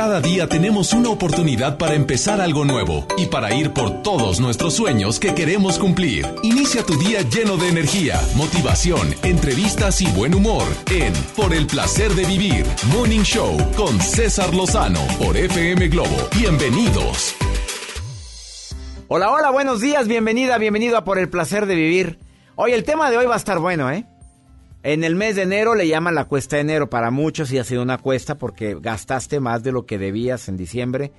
Cada día tenemos una oportunidad para empezar algo nuevo y para ir por todos nuestros sueños que queremos cumplir. Inicia tu día lleno de energía, motivación, entrevistas y buen humor en Por el placer de vivir, Morning Show con César Lozano por FM Globo. Bienvenidos. Hola, hola, buenos días, bienvenida, bienvenido a Por el placer de vivir. Hoy el tema de hoy va a estar bueno, ¿eh? En el mes de enero le llaman la cuesta de enero. Para muchos y ha sido una cuesta porque gastaste más de lo que debías en diciembre.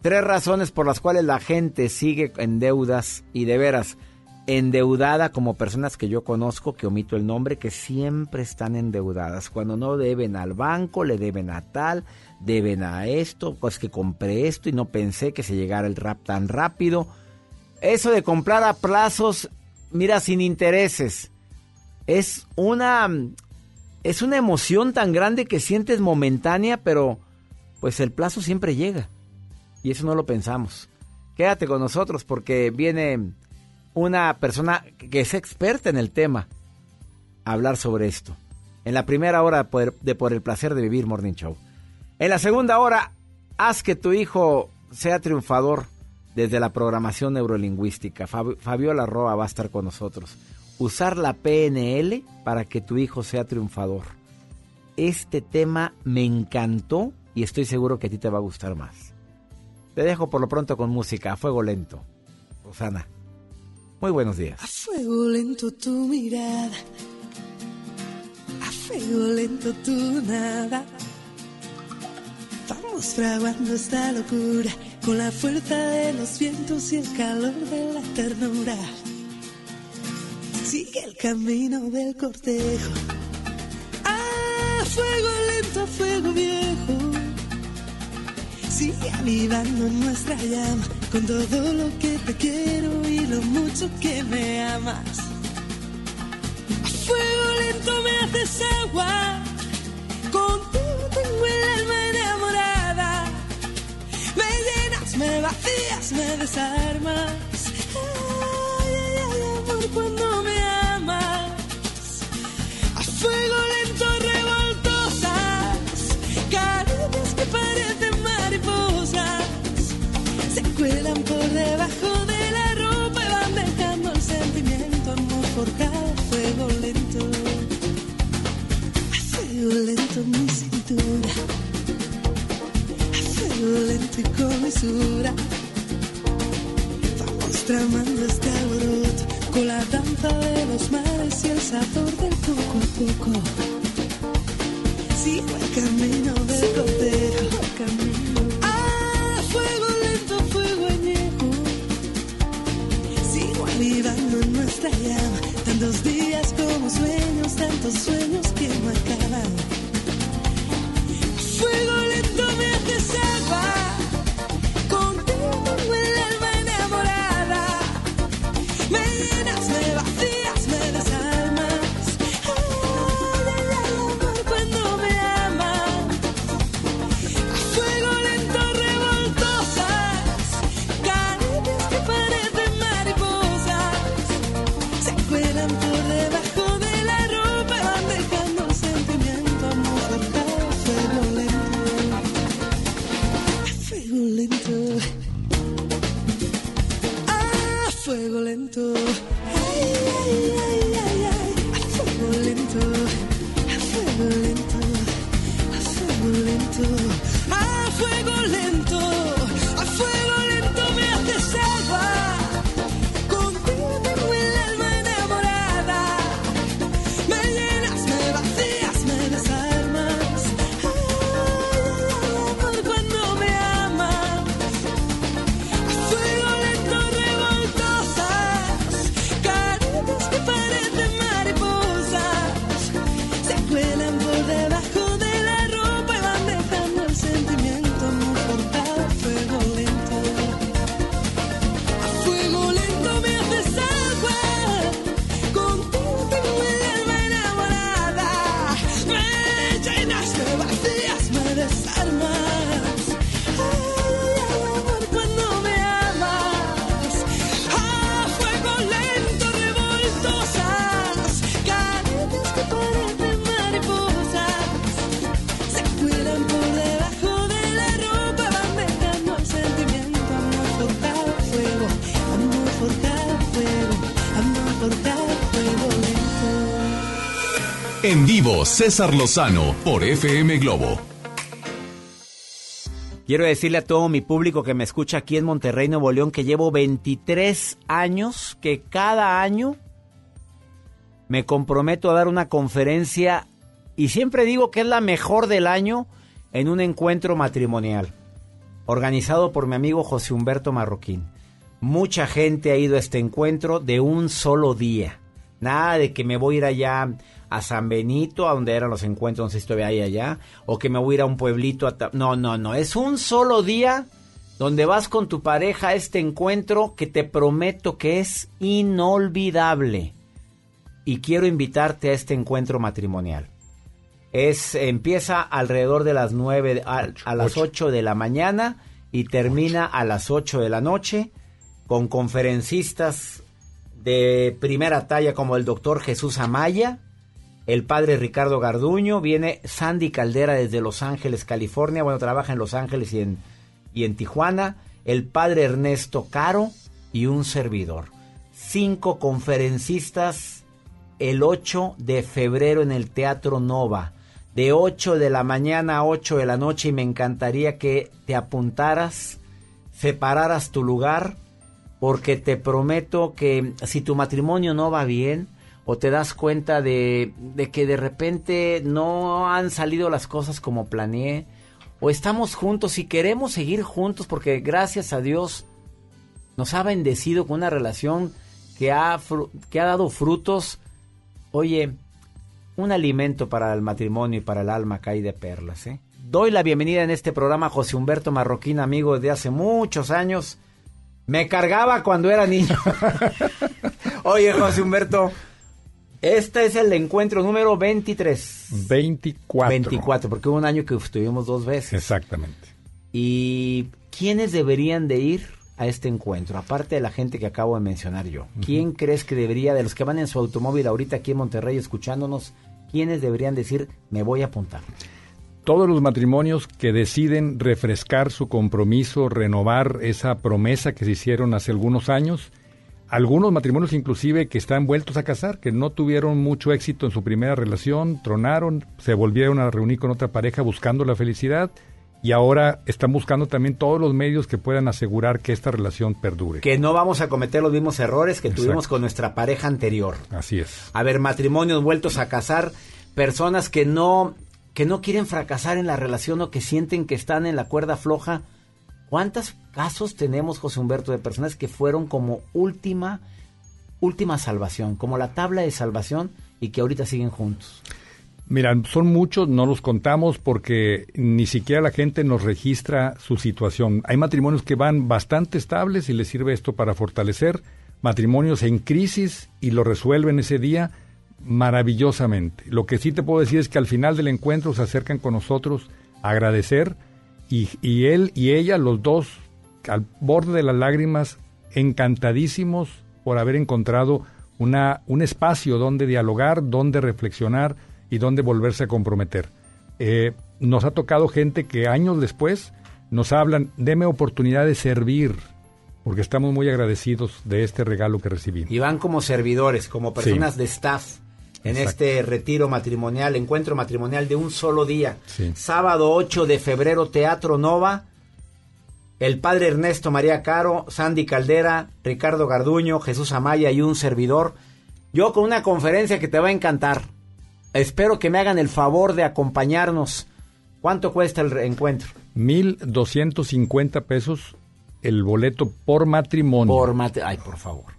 Tres razones por las cuales la gente sigue en deudas y de veras endeudada como personas que yo conozco, que omito el nombre, que siempre están endeudadas. Cuando no deben al banco, le deben a tal, deben a esto, pues que compré esto y no pensé que se llegara el rap tan rápido. Eso de comprar a plazos, mira, sin intereses es una es una emoción tan grande que sientes momentánea, pero pues el plazo siempre llega. Y eso no lo pensamos. Quédate con nosotros porque viene una persona que es experta en el tema a hablar sobre esto. En la primera hora de Por el placer de vivir Morning Show. En la segunda hora, haz que tu hijo sea triunfador desde la programación neurolingüística. Fabiola Roa va a estar con nosotros usar la PNL para que tu hijo sea triunfador. Este tema me encantó y estoy seguro que a ti te va a gustar más. Te dejo por lo pronto con música a fuego lento. Rosana, muy buenos días. A fuego lento tu mirada, a fuego lento tu nada. Vamos fraguando esta locura con la fuerza de los vientos y el calor de la ternura. Sigue el camino del cortejo. A fuego lento, fuego viejo. Sigue avivando nuestra llama con todo lo que te quiero y lo mucho que me amas. A fuego lento me haces agua. Contigo tengo el alma enamorada. Me llenas, me vacías, me desarmas. Cuando me fuego lento revoltosas, caricias que parecen mariposas, se cuelan por debajo de la ropa y van dejando el sentimiento amor por cada fuego lento, a fuego lento mi cintura, a fuego lento y con mesura, vamos tramando este alboroto con la danza de los mares y el sabor del poco a poco. Sigo el camino del cortejo, camino. Ah, fuego lento, fuego añejo. Sigo avivando nuestra llama, tantos días como sueños, tantos sueños César Lozano por FM Globo. Quiero decirle a todo mi público que me escucha aquí en Monterrey, Nuevo León, que llevo 23 años, que cada año me comprometo a dar una conferencia y siempre digo que es la mejor del año en un encuentro matrimonial, organizado por mi amigo José Humberto Marroquín. Mucha gente ha ido a este encuentro de un solo día. Nada de que me voy a ir allá a San Benito, a donde eran los encuentros, no sé si todavía hay allá, o que me voy a ir a un pueblito. A no, no, no, es un solo día donde vas con tu pareja a este encuentro que te prometo que es inolvidable. Y quiero invitarte a este encuentro matrimonial. Es empieza alrededor de las 9 a, a las 8 de la mañana y termina a las 8 de la noche con conferencistas de primera talla como el doctor Jesús Amaya, el padre Ricardo Garduño, viene Sandy Caldera desde Los Ángeles, California, bueno, trabaja en Los Ángeles y en, y en Tijuana, el padre Ernesto Caro y un servidor. Cinco conferencistas el 8 de febrero en el Teatro Nova, de 8 de la mañana a 8 de la noche y me encantaría que te apuntaras, separaras tu lugar, porque te prometo que si tu matrimonio no va bien o te das cuenta de, que de repente no han salido las cosas como planeé, o estamos juntos y queremos seguir juntos porque gracias a Dios nos ha bendecido con una relación que ha, que ha dado frutos. Oye, un alimento para el matrimonio y para el alma cae de perlas. ¿eh? Doy la bienvenida en este programa a José Humberto Marroquín, amigo de hace muchos años. Me cargaba cuando era niño. Oye, José Humberto, este es el encuentro número 23. 24. 24, porque hubo un año que estuvimos dos veces. Exactamente. ¿Y quiénes deberían de ir a este encuentro? Aparte de la gente que acabo de mencionar yo. ¿Quién crees que debería, de los que van en su automóvil ahorita aquí en Monterrey escuchándonos, quiénes deberían decir, me voy a apuntar? Todos los matrimonios que deciden refrescar su compromiso, renovar esa promesa que se hicieron hace algunos años, algunos matrimonios inclusive que están vueltos a casar, que no tuvieron mucho éxito en su primera relación, tronaron, se volvieron a reunir con otra pareja buscando la felicidad y ahora están buscando también todos los medios que puedan asegurar que esta relación perdure. Que no vamos a cometer los mismos errores que Exacto. tuvimos con nuestra pareja anterior. Así es. A ver, matrimonios vueltos a casar, personas que no que no quieren fracasar en la relación o que sienten que están en la cuerda floja. ¿Cuántos casos tenemos, José Humberto, de personas que fueron como última última salvación, como la tabla de salvación y que ahorita siguen juntos? Mira, son muchos, no los contamos porque ni siquiera la gente nos registra su situación. Hay matrimonios que van bastante estables y les sirve esto para fortalecer, matrimonios en crisis y lo resuelven ese día maravillosamente. Lo que sí te puedo decir es que al final del encuentro se acercan con nosotros a agradecer y, y él y ella, los dos, al borde de las lágrimas, encantadísimos por haber encontrado una, un espacio donde dialogar, donde reflexionar y donde volverse a comprometer. Eh, nos ha tocado gente que años después nos hablan, deme oportunidad de servir, porque estamos muy agradecidos de este regalo que recibimos. Y van como servidores, como personas de staff en Exacto. este retiro matrimonial, encuentro matrimonial de un solo día. Sí. Sábado 8 de febrero, Teatro Nova. El padre Ernesto María Caro, Sandy Caldera, Ricardo Garduño, Jesús Amaya y un servidor. Yo con una conferencia que te va a encantar. Espero que me hagan el favor de acompañarnos. ¿Cuánto cuesta el encuentro? 1.250 pesos el boleto por matrimonio. Por Ay, por favor.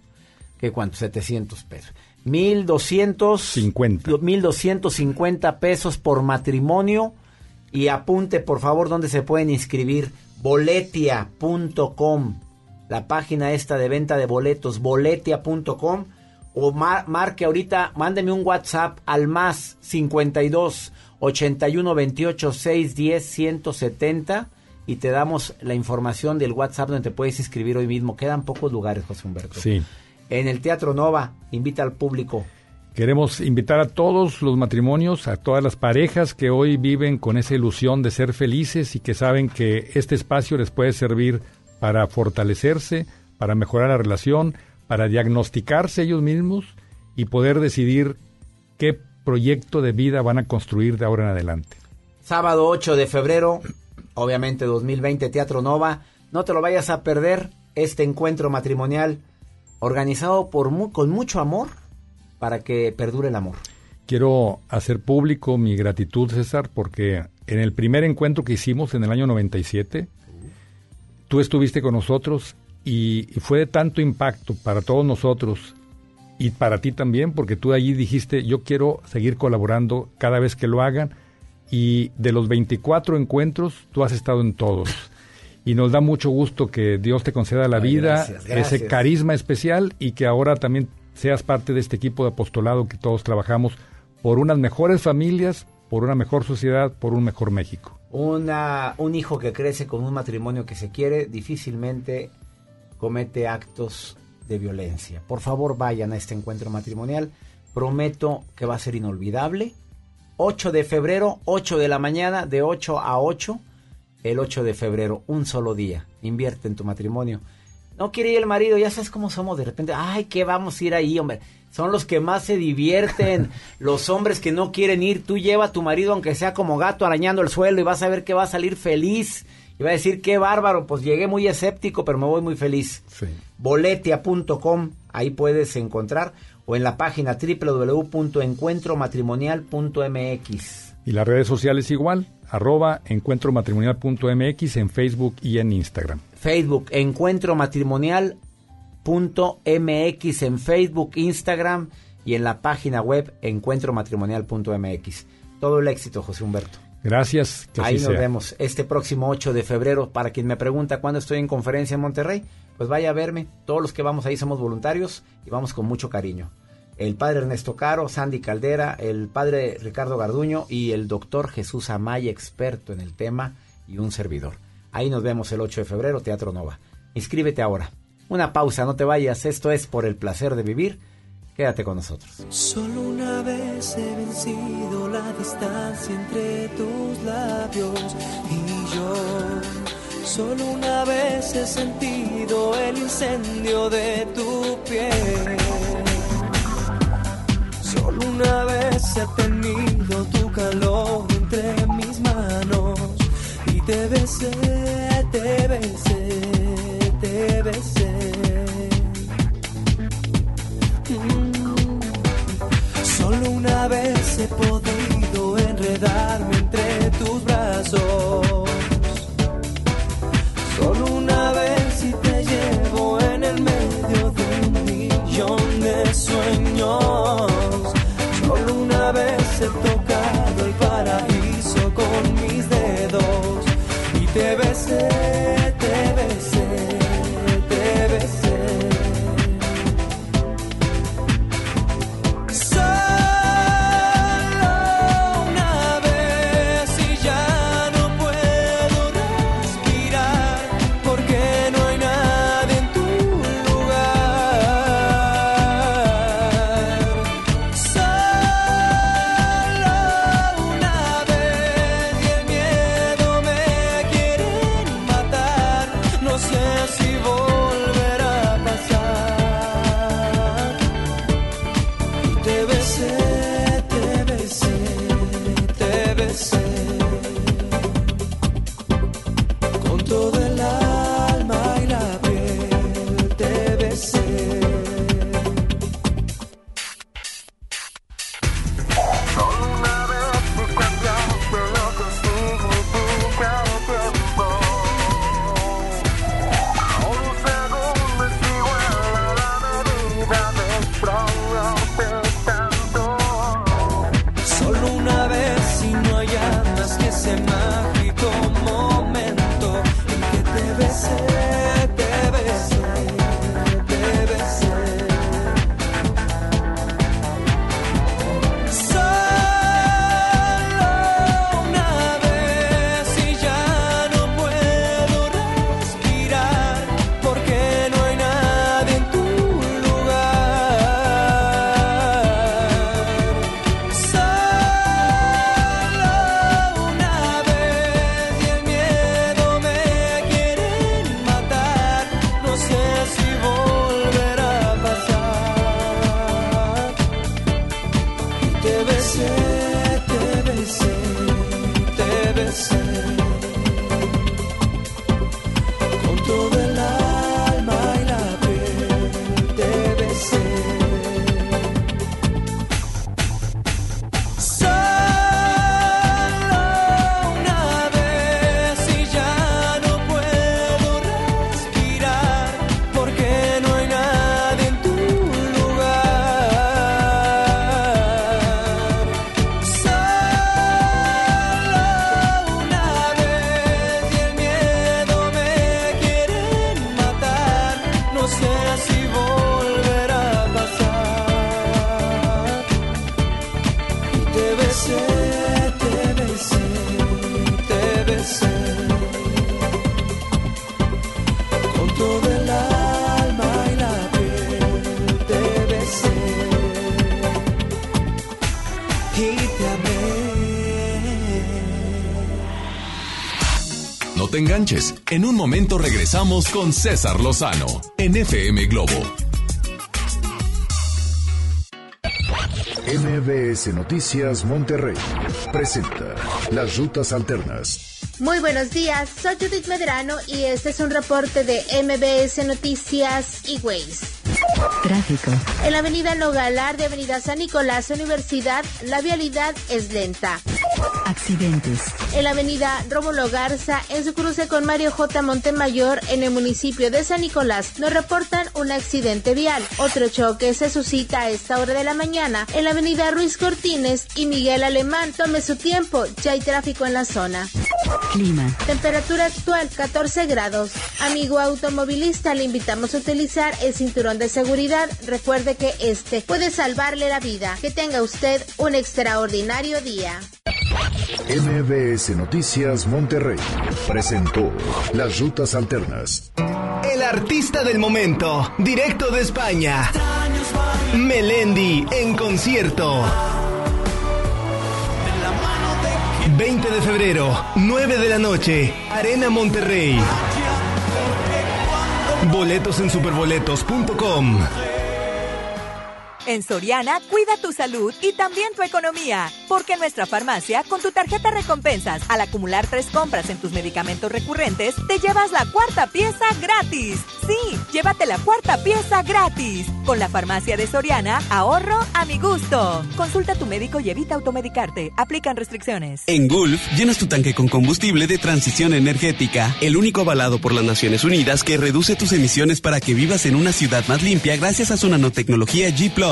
¿Qué cuánto? 700 pesos. 1200 50. 1250 pesos por matrimonio y apunte por favor dónde se pueden inscribir boletia.com la página esta de venta de boletos boletia.com o mar- marque ahorita mándeme un WhatsApp al más 52 81 28 610 170 y te damos la información del WhatsApp donde te puedes inscribir hoy mismo. Quedan pocos lugares, José Humberto. Sí. En el Teatro Nova, invita al público. Queremos invitar a todos los matrimonios, a todas las parejas que hoy viven con esa ilusión de ser felices y que saben que este espacio les puede servir para fortalecerse, para mejorar la relación, para diagnosticarse ellos mismos y poder decidir qué proyecto de vida van a construir de ahora en adelante. Sábado 8 de febrero, obviamente 2020, Teatro Nova. No te lo vayas a perder este encuentro matrimonial organizado por mu- con mucho amor para que perdure el amor. Quiero hacer público mi gratitud, César, porque en el primer encuentro que hicimos en el año 97, tú estuviste con nosotros y, fue de tanto impacto para todos nosotros y para ti también, porque tú allí dijiste, yo quiero seguir colaborando cada vez que lo hagan y de los 24 encuentros, tú has estado en todos. Y nos da mucho gusto que Dios te conceda la Ay, vida, gracias, gracias. ese carisma especial y que ahora también seas parte de este equipo de apostolado que todos trabajamos por unas mejores familias, por una mejor sociedad, por un mejor México. Una, un hijo que crece con un matrimonio que se quiere difícilmente comete actos de violencia. Por favor, vayan a este encuentro matrimonial. Prometo que va a ser inolvidable. 8 de febrero, 8 de la mañana, de 8 a 8. El 8 de febrero, un solo día. Invierte en tu matrimonio. No quiere ir el marido, ya sabes cómo somos de repente. Ay, ¿qué vamos a ir ahí, hombre? Son los que más se divierten, los hombres que no quieren ir. Tú lleva a tu marido, aunque sea como gato arañando el suelo, y vas a ver que va a salir feliz. Y va a decir, qué bárbaro, pues llegué muy escéptico, pero me voy muy feliz. Sí. Boletia.com, ahí puedes encontrar, o en la página www.encuentromatrimonial.mx. Y las redes sociales igual, arroba encuentromatrimonial.mx en Facebook y en Instagram. Facebook, Encuentro Matrimonial punto MX en Facebook, Instagram y en la página web encuentromatrimonial.mx. Todo el éxito, José Humberto. Gracias, que Ahí así nos sea. vemos este próximo 8 de febrero. Para quien me pregunta cuándo estoy en conferencia en Monterrey, pues vaya a verme. Todos los que vamos ahí somos voluntarios y vamos con mucho cariño. El padre Ernesto Caro, Sandy Caldera, el padre Ricardo Garduño y el doctor Jesús Amaya, experto en el tema y un servidor. Ahí nos vemos el 8 de febrero, Teatro Nova. Inscríbete ahora. Una pausa, no te vayas. Esto es por el placer de vivir. Quédate con nosotros. Solo una vez he vencido la distancia entre tus labios y yo. Solo una vez he sentido el incendio de tu piel. Solo una vez he tenido tu calor entre mis manos y te besé, te besé, te besé. Solo una vez he podido enredarme entre tus brazos. Solo una vez y te llevo en el medio de un millón de sueños. Vez he tocado el paraíso con mis dedos y te besé, En un momento regresamos con César Lozano en FM Globo. MBS Noticias Monterrey presenta Las Rutas Alternas. Muy buenos días, soy Judith Medrano y este es un reporte de MBS Noticias y Ways. Tráfico. En la avenida Nogalar de Avenida San Nicolás Universidad, la vialidad es lenta. Accidentes. En la avenida Rómulo Garza, en su cruce con Mario J. Montemayor, en el municipio de San Nicolás, nos reportan un accidente vial. Otro choque se suscita a esta hora de la mañana en la avenida Ruiz Cortines y Miguel Alemán. Tome su tiempo, ya hay tráfico en la zona. Clima. Temperatura actual 14 grados. Amigo automovilista, le invitamos a utilizar el cinturón de seguridad. Recuerde que este puede salvarle la vida. Que tenga usted un extraordinario día. MBS Noticias Monterrey presentó Las Rutas Alternas. El artista del momento, directo de España. Melendi en concierto. 20 de febrero, 9 de la noche, Arena Monterrey. Boletos en superboletos.com. En Soriana, cuida tu salud y también tu economía. Porque en nuestra farmacia, con tu tarjeta recompensas, al acumular tres compras en tus medicamentos recurrentes, te llevas la cuarta pieza gratis. Sí, llévate la cuarta pieza gratis. Con la farmacia de Soriana, ahorro a mi gusto. Consulta a tu médico y evita automedicarte. Aplican restricciones. En Gulf, llenas tu tanque con combustible de transición energética, el único avalado por las Naciones Unidas que reduce tus emisiones para que vivas en una ciudad más limpia gracias a su nanotecnología G ⁇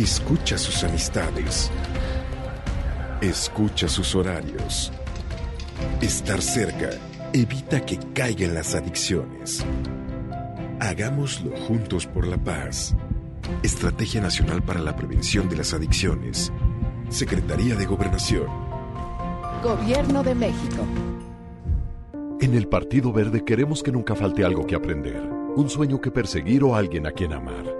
Escucha sus amistades. Escucha sus horarios. Estar cerca evita que caigan las adicciones. Hagámoslo juntos por la paz. Estrategia Nacional para la Prevención de las Adicciones. Secretaría de Gobernación. Gobierno de México. En el Partido Verde queremos que nunca falte algo que aprender, un sueño que perseguir o alguien a quien amar.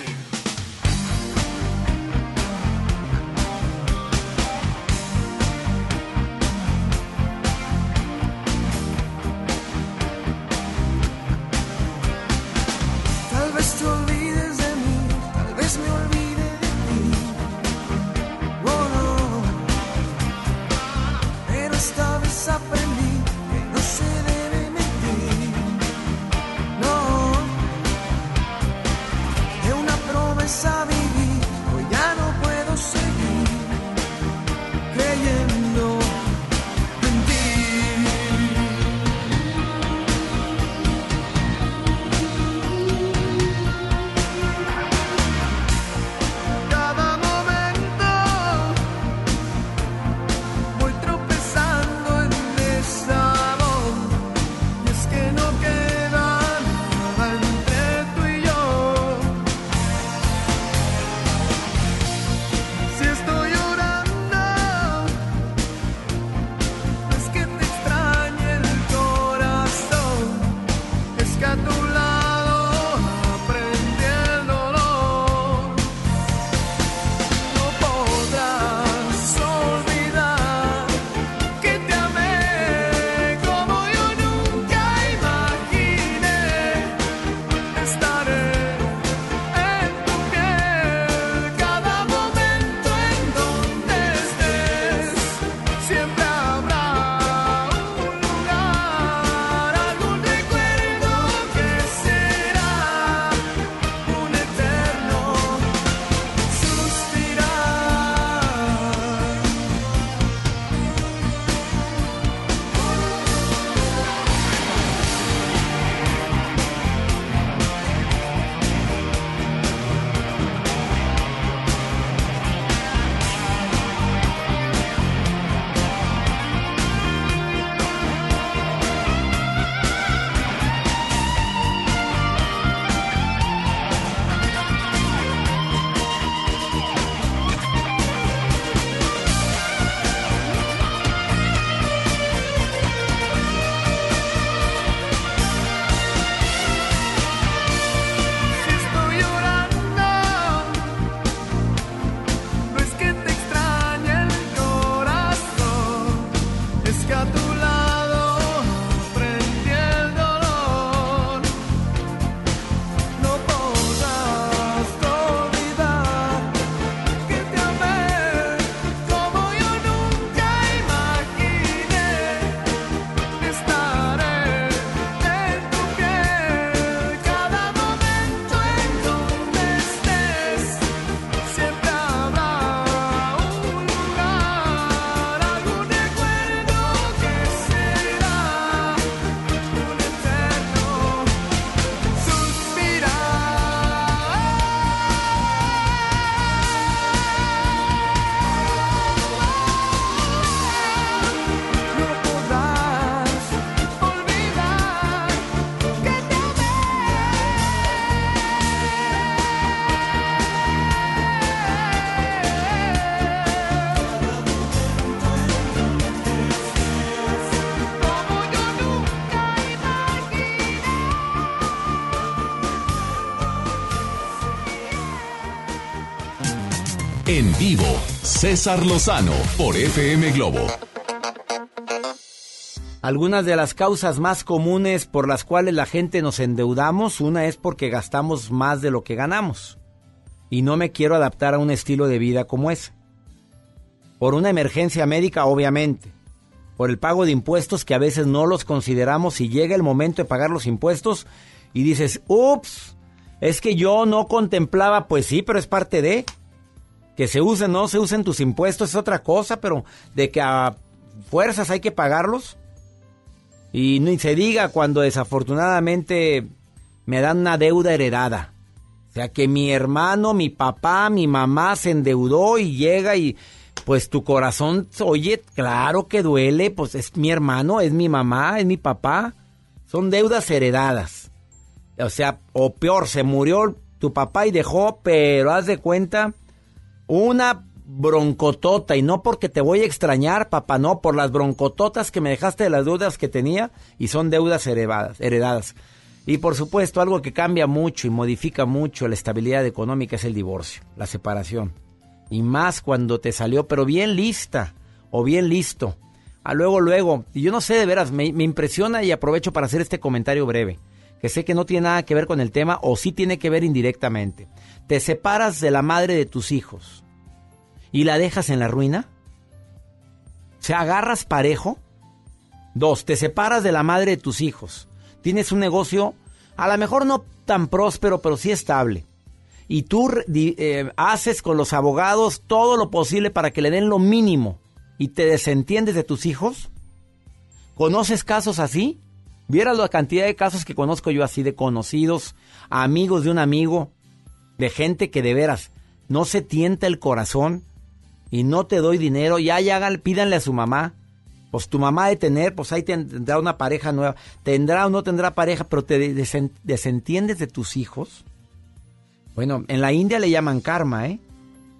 Vivo, César Lozano por FM Globo. Algunas de las causas más comunes por las cuales la gente nos endeudamos, una es porque gastamos más de lo que ganamos. Y no me quiero adaptar a un estilo de vida como ese. Por una emergencia médica, obviamente. Por el pago de impuestos que a veces no los consideramos y llega el momento de pagar los impuestos y dices, ups, es que yo no contemplaba, pues sí, pero es parte de que se usen, no se usen tus impuestos es otra cosa, pero de que a fuerzas hay que pagarlos. Y ni se diga cuando desafortunadamente me dan una deuda heredada. O sea, que mi hermano, mi papá, mi mamá se endeudó y llega y pues tu corazón, oye, claro que duele, pues es mi hermano, es mi mamá, es mi papá. Son deudas heredadas. O sea, o peor, se murió tu papá y dejó, pero haz de cuenta, una broncotota. Y no porque te voy a extrañar, papá, no, por las broncototas que me dejaste de las deudas que tenía y son deudas heredadas. heredadas. Y por supuesto, algo que cambia mucho y modifica mucho la estabilidad económica es el divorcio, la separación. Y más cuando te salió, pero bien lista o bien listo. A luego, luego. Y yo no sé de veras, me, me impresiona y aprovecho para hacer este comentario breve que sé que no tiene nada que ver con el tema o sí tiene que ver indirectamente. ¿Te separas de la madre de tus hijos y la dejas en la ruina? ¿Se agarras parejo? Dos, te separas de la madre de tus hijos. Tienes un negocio, a lo mejor no tan próspero, pero sí estable. Y tú eh, haces con los abogados todo lo posible para que le den lo mínimo y te desentiendes de tus hijos. ¿Conoces casos así? Vieras la cantidad de casos que conozco yo así de conocidos, amigos de un amigo, de gente que de veras no se tienta el corazón y no te doy dinero, ya, ya pídanle a su mamá. Pues tu mamá de tener, pues ahí tendrá una pareja nueva. Tendrá o no tendrá pareja, pero te desentiendes de tus hijos. Bueno, en la India le llaman karma, ¿eh?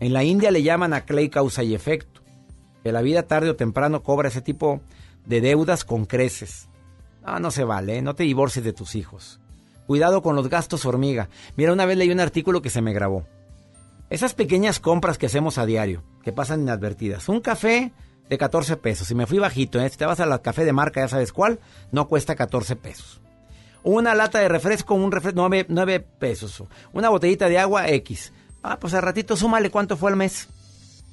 En la India le llaman a Clay causa y efecto. Que la vida tarde o temprano cobra ese tipo de deudas con creces. Ah, no se vale, ¿eh? no te divorcies de tus hijos. Cuidado con los gastos hormiga. Mira, una vez leí un artículo que se me grabó. Esas pequeñas compras que hacemos a diario, que pasan inadvertidas. Un café de 14 pesos. Si me fui bajito, ¿eh? si te vas a la café de marca, ya sabes cuál, no cuesta 14 pesos. Una lata de refresco, un refresco, 9, pesos. Una botellita de agua, X. Ah, pues al ratito súmale cuánto fue al mes.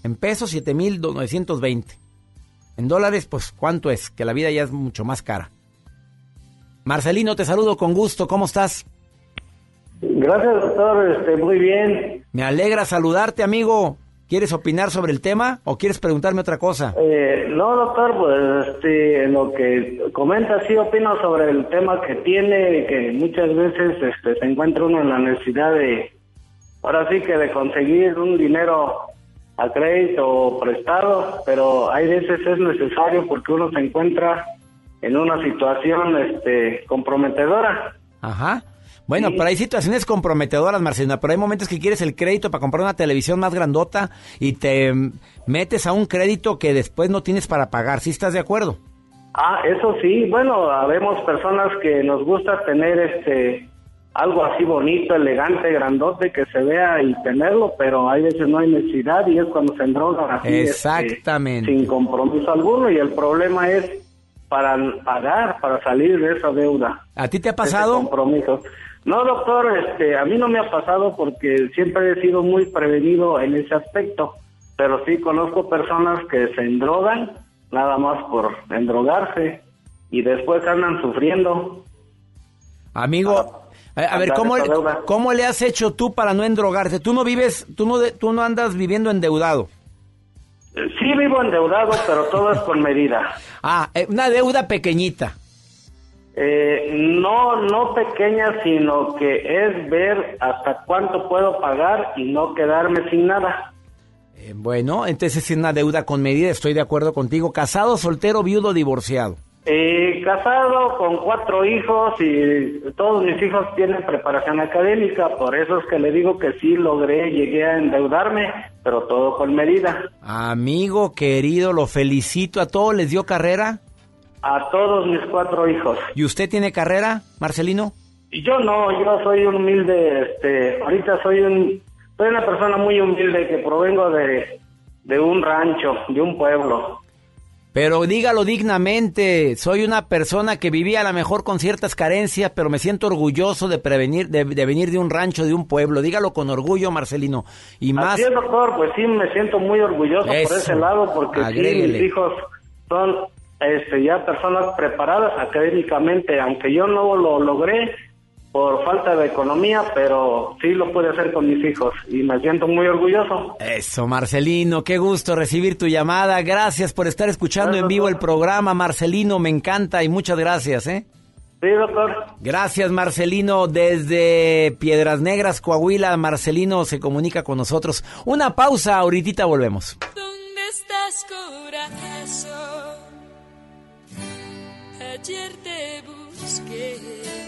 En pesos, 7,920. En dólares, pues cuánto es, que la vida ya es mucho más cara. Marcelino, te saludo con gusto. ¿Cómo estás? Gracias, doctor. Este, muy bien. Me alegra saludarte, amigo. ¿Quieres opinar sobre el tema o quieres preguntarme otra cosa? Eh, no, doctor, pues este, en lo que comenta, sí opino sobre el tema que tiene, que muchas veces este, se encuentra uno en la necesidad de, ahora sí que de conseguir un dinero a crédito o prestado, pero hay veces es necesario porque uno se encuentra en una situación este, comprometedora. Ajá. Bueno, pero hay situaciones comprometedoras, Marcelina, pero hay momentos que quieres el crédito para comprar una televisión más grandota y te metes a un crédito que después no tienes para pagar. ¿Sí estás de acuerdo? Ah, eso sí. Bueno, habemos personas que nos gusta tener este algo así bonito, elegante, grandote, que se vea y tenerlo, pero hay veces no hay necesidad y es cuando se endrogan así. este, Exactamente. sin compromiso alguno y el problema es para pagar, para salir de esa deuda. ¿A ti te ha pasado? compromiso. No, doctor, este, a mí no me ha pasado porque siempre he sido muy prevenido en ese aspecto, pero sí conozco personas que se endrogan nada más por endrogarse y después andan sufriendo. Amigo, a, a ver, ¿cómo, le- ¿cómo le has hecho tú para no endrogarte? Tú no vives, tú no, de- tú no andas viviendo endeudado. Sí vivo endeudado, pero todo es con medida. Ah, eh, una deuda pequeñita. Eh, no, no pequeña, sino que es ver hasta cuánto puedo pagar y no quedarme sin nada. Eh, bueno, entonces es una deuda con medida, estoy de acuerdo contigo. Casado, soltero, viudo, divorciado. Eh, casado con cuatro hijos y todos mis hijos tienen preparación académica, por eso es que le digo que sí logré, llegué a endeudarme, pero todo con medida. Amigo querido, lo felicito. ¿A todos les dio carrera? A todos mis cuatro hijos. ¿Y usted tiene carrera, Marcelino? Yo no, yo soy un humilde, este, ahorita soy un soy una persona muy humilde que provengo de, de un rancho, de un pueblo. Pero dígalo dignamente, soy una persona que vivía a lo mejor con ciertas carencias, pero me siento orgulloso de prevenir, de, de venir de un rancho, de un pueblo. Dígalo con orgullo, Marcelino. Y más, Así es, doctor, pues sí, me siento muy orgulloso Eso. por ese lado porque sí, mis hijos son este, ya personas preparadas académicamente, aunque yo no lo logré por falta de economía, pero sí lo pude hacer con mis hijos y me siento muy orgulloso. Eso, Marcelino, qué gusto recibir tu llamada. Gracias por estar escuchando en vivo el programa, Marcelino, me encanta y muchas gracias, ¿eh? Sí, doctor. Gracias, Marcelino, desde Piedras Negras, Coahuila. Marcelino se comunica con nosotros. Una pausa, ahorita volvemos. ¿Dónde estás, corazón? Ayer te busqué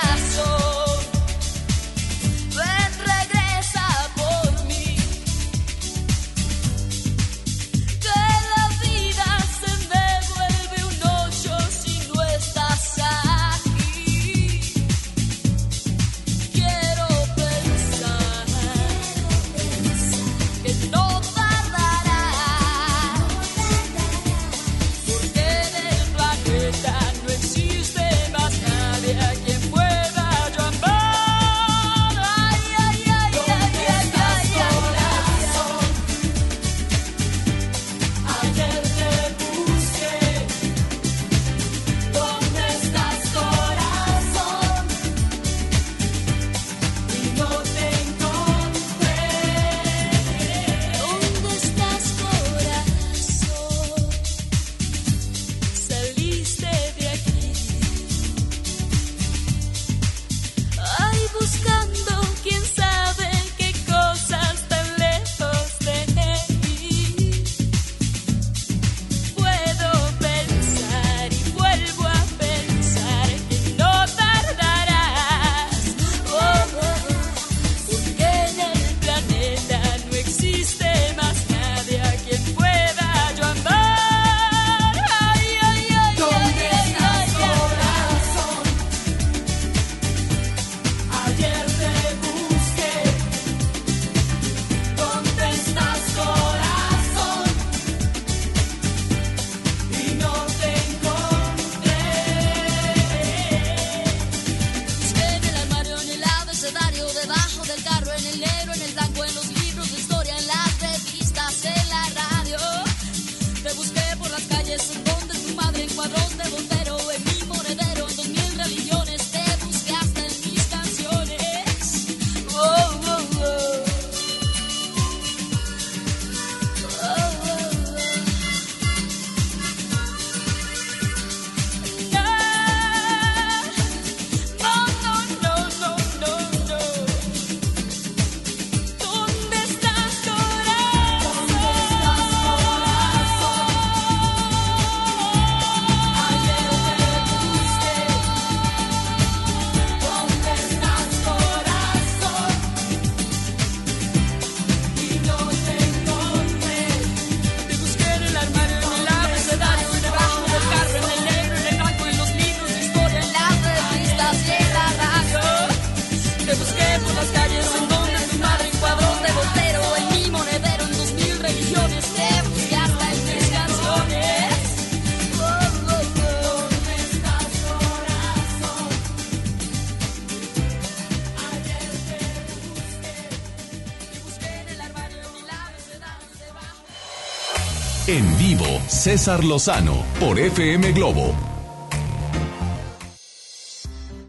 César Lozano por FM Globo.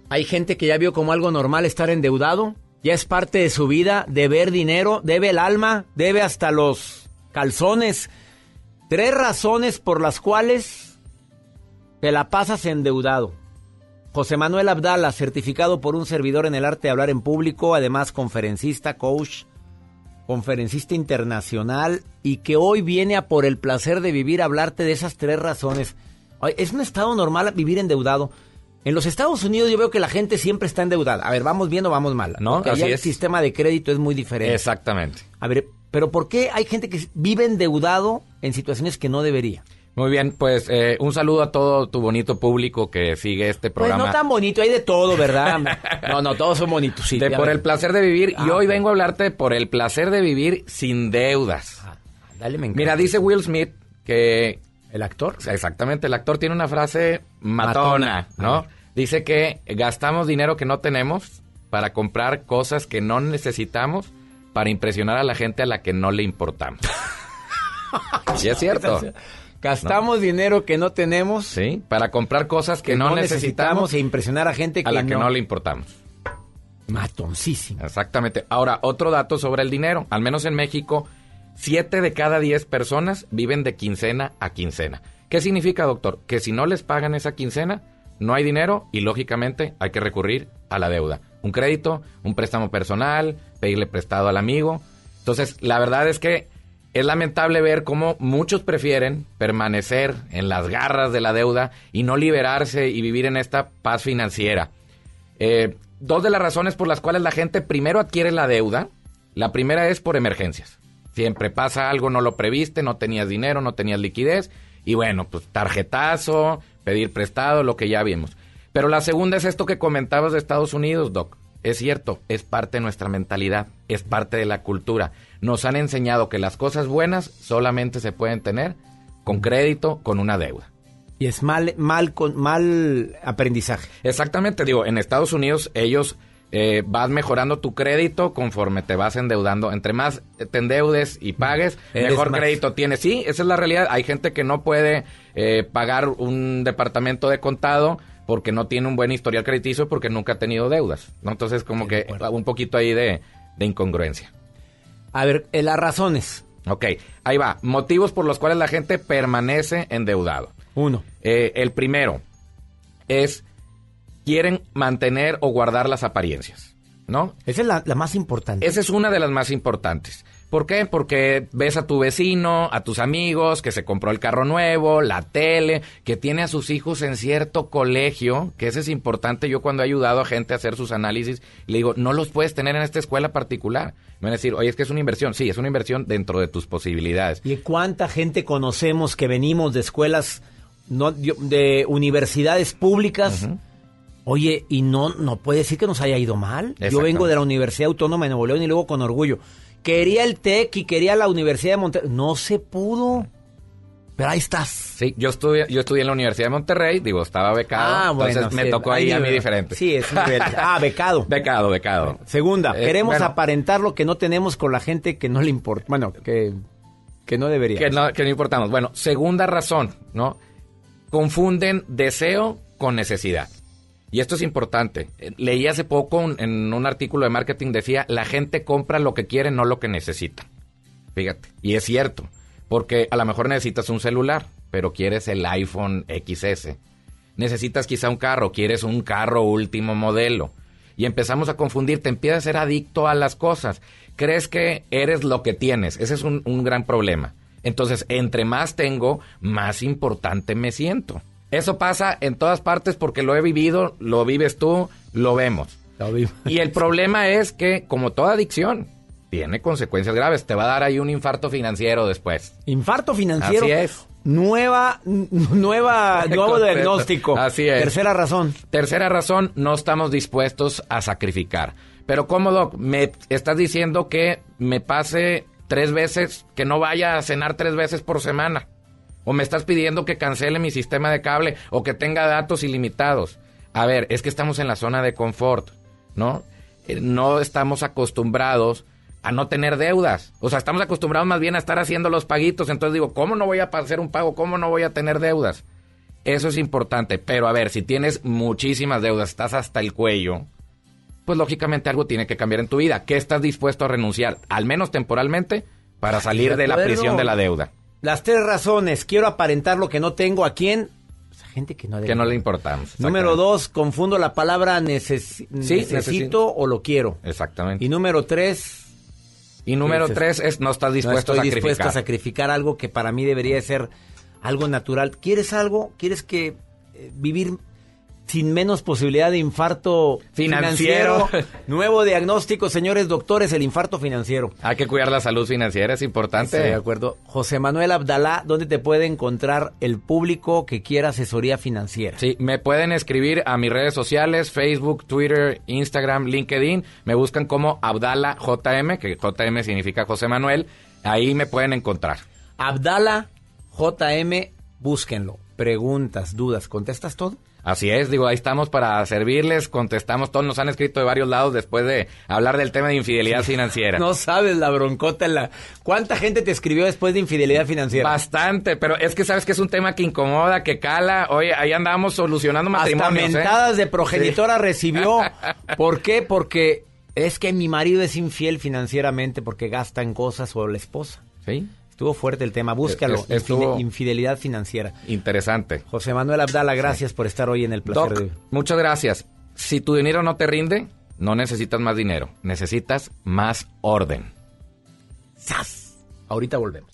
Hay gente que ya vio como algo normal estar endeudado. Ya es parte de su vida, deber dinero, debe el alma, debe hasta los calzones. Tres razones por las cuales te la pasas endeudado. José Manuel Abdala, certificado por un servidor en el arte de hablar en público, además conferencista, coach, conferencista internacional y que hoy viene a por el placer de vivir a hablarte de esas tres razones. ¿Es un estado normal vivir endeudado? En los Estados Unidos yo veo que la gente siempre está endeudada. A ver, vamos bien o vamos mal. No, Porque así allá el sistema de crédito es muy diferente. Exactamente. A ver, pero ¿por qué hay gente que vive endeudado en situaciones que no debería? Muy bien, pues eh, un saludo a todo tu bonito público que sigue este Pues programa. no tan bonito, hay de todo, ¿verdad? no, no, todos son bonitos, sí. de por el placer de vivir. y Ah, hoy ok. vengo a hablarte por el placer de vivir sin deudas. Dale, me encanta. Mira, dice Will Smith que... ¿El actor? Exactamente, el actor tiene una frase matona, Matona. ¿no? Dice que gastamos dinero que no tenemos para comprar cosas que no necesitamos para impresionar a la gente a la que no le importamos. y es cierto. Gastamos dinero que no tenemos. Sí, para comprar cosas que, no, necesitamos e impresionar a gente que, a la que no. no le importamos. Matoncísimo. Exactamente. Ahora, otro dato sobre el dinero. Al menos en México, 7 de cada 10 personas viven de quincena a quincena. ¿Qué significa, doctor? Que si no les pagan esa quincena, no hay dinero y lógicamente hay que recurrir a la deuda. Un crédito, un préstamo personal, pedirle prestado al amigo. Entonces, la verdad es que es lamentable ver cómo muchos prefieren permanecer en las garras de la deuda y no liberarse y vivir en esta paz financiera. Eh, dos de las razones por las cuales la gente primero adquiere la deuda. La primera es por emergencias. Siempre pasa algo, no lo previste, no tenías dinero, no tenías liquidez. Y bueno, pues tarjetazo, pedir prestado, lo que ya vimos. Pero la segunda es esto que comentabas de Estados Unidos, Doc. Es cierto, es parte de nuestra mentalidad, es parte de la cultura. Nos han enseñado que las cosas buenas solamente se pueden tener con crédito, con una deuda. Y es mal, mal, con, mal aprendizaje. Exactamente, digo, en Estados Unidos ellos eh, vas mejorando tu crédito conforme te vas endeudando. Entre más te endeudes y pagues, Eres mejor más. crédito tienes. Sí, esa es la realidad. Hay gente que no puede eh, pagar un departamento de contado porque no tiene un buen historial crediticio porque nunca ha tenido deudas. ¿no? Entonces, como que un poquito ahí de, de incongruencia. A ver, eh, las razones. Ok, ahí va. Motivos por los cuales la gente permanece endeudado. Uno. Eh, el primero es quieren mantener o guardar las apariencias, ¿no? Esa es la, la más importante. Esa es una de las más importantes. ¿Por qué? Porque ves a tu vecino, a tus amigos, que se compró el carro nuevo, la tele, que tiene a sus hijos en cierto colegio, que eso es importante. Yo cuando he ayudado a gente a hacer sus análisis, le digo, no los puedes tener en esta escuela particular. Me van a decir, oye, es que es una inversión. Sí, es una inversión dentro de tus posibilidades. ¿Y cuánta gente conocemos que venimos de escuelas, no, de universidades públicas? Oye, y no, no puede decir que nos haya ido mal. Yo vengo de la Universidad Autónoma de Nuevo León y luego con orgullo. Quería el TEC y quería la Universidad de Monterrey. No se pudo. Pero ahí estás. Sí, yo estudié, yo estudié en la Universidad de Monterrey, digo, estaba becado, Ah, bueno, entonces me sí, tocó ahí a mí diferente. Sí, es nivel. Ah, becado. becado, becado. Segunda, Eh, queremos bueno. aparentar lo que no tenemos con la gente que no le importa. Bueno, que, que no debería. Que no, que no importamos. Bueno, segunda razón, ¿no? Confunden deseo con necesidad. Y esto es importante. Eh, Leí hace poco en un artículo de marketing, decía, la gente compra lo que quiere, no lo que necesita. Fíjate. Y es cierto. Porque a lo mejor necesitas un celular, pero quieres el iPhone XS. Necesitas quizá un carro, quieres un carro último modelo. Y empezamos a confundirte, empiezas a ser adicto a las cosas. Crees que eres lo que tienes. Ese es un gran problema. Entonces, entre más tengo, más importante me siento. Eso pasa en todas partes porque lo he vivido, lo vives tú, lo vemos. Y el problema es que, como toda adicción, tiene consecuencias graves. Te va a dar ahí un infarto financiero después. Infarto financiero. Así es. Nueva, nueva, nuevo diagnóstico. Así es. Tercera razón. Tercera razón, no estamos dispuestos a sacrificar. Pero ¿cómo, Doc? Me estás diciendo que me pase tres veces, que no vaya a cenar tres veces por semana. O me estás pidiendo que cancele mi sistema de cable o que tenga datos ilimitados. A ver, es que estamos en la zona de confort, ¿no? Eh, No estamos acostumbrados a no tener deudas. O sea, estamos acostumbrados más bien a estar haciendo los paguitos. Entonces digo, ¿cómo no voy a hacer un pago? ¿Cómo no voy a tener deudas? Eso es importante. Pero a ver, si tienes muchísimas deudas, estás hasta el cuello, pues lógicamente algo tiene que cambiar en tu vida. ¿Qué estás dispuesto a renunciar? Al menos temporalmente, para salir de la prisión de la deuda. Las tres razones. Quiero aparentar lo que no tengo. ¿A quién? Pues a gente que no. Que no le importamos. Número dos, confundo la palabra neces- Sí, necesito necesito. o lo quiero. Exactamente. Y número tres, Y número tres es no estás dispuesto no a estoy sacrificar. dispuesto a sacrificar algo que para mí debería de ser algo natural. ¿Quieres algo? ¿Quieres que eh, vivir sin menos posibilidad de infarto Financiero. Nuevo diagnóstico, señores doctores, el infarto financiero. Hay que cuidar la salud financiera, es importante. Estoy de acuerdo. José Manuel Abdalá, ¿dónde te puede encontrar el público que quiera asesoría financiera? Sí, me pueden escribir a mis redes sociales, Facebook, Twitter, Instagram, LinkedIn. Me buscan como Abdala JM, que JM significa José Manuel. Ahí me pueden encontrar. Abdala JM, búsquenlo. Preguntas, dudas, ¿contestas todo? Así es, digo, ahí estamos para servirles, contestamos todos, nos han escrito de varios lados después de hablar del tema de infidelidad financiera. No sabes la broncota en la... ¿Cuánta gente te escribió después de infidelidad financiera? Bastante, pero es que sabes que es un tema que incomoda, que cala. Oye, ahí andamos solucionando Hasta matrimonios. ¿eh? mentadas de progenitora Sí. recibió. ¿Por qué? Porque es que mi marido es infiel financieramente porque gasta en cosas o la esposa. Sí. Estuvo fuerte el tema, búscalo. Es- estuvo- infide- Infidelidad financiera. Interesante. José Manuel Abdala, gracias por estar hoy en el placer Doc, de... muchas gracias. Si tu dinero no te rinde, no necesitas más dinero, necesitas más orden. ¡Sas! Ahorita volvemos.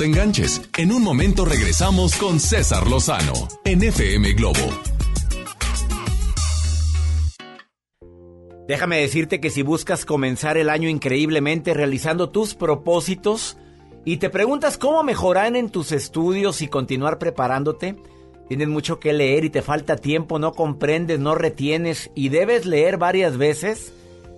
Te enganches. En un momento regresamos con César Lozano en FM Globo. Déjame decirte que si buscas comenzar el año increíblemente realizando tus propósitos y te preguntas cómo mejorar en tus estudios y continuar preparándote, tienes mucho que leer y te falta tiempo, no comprendes, no retienes y debes leer varias veces,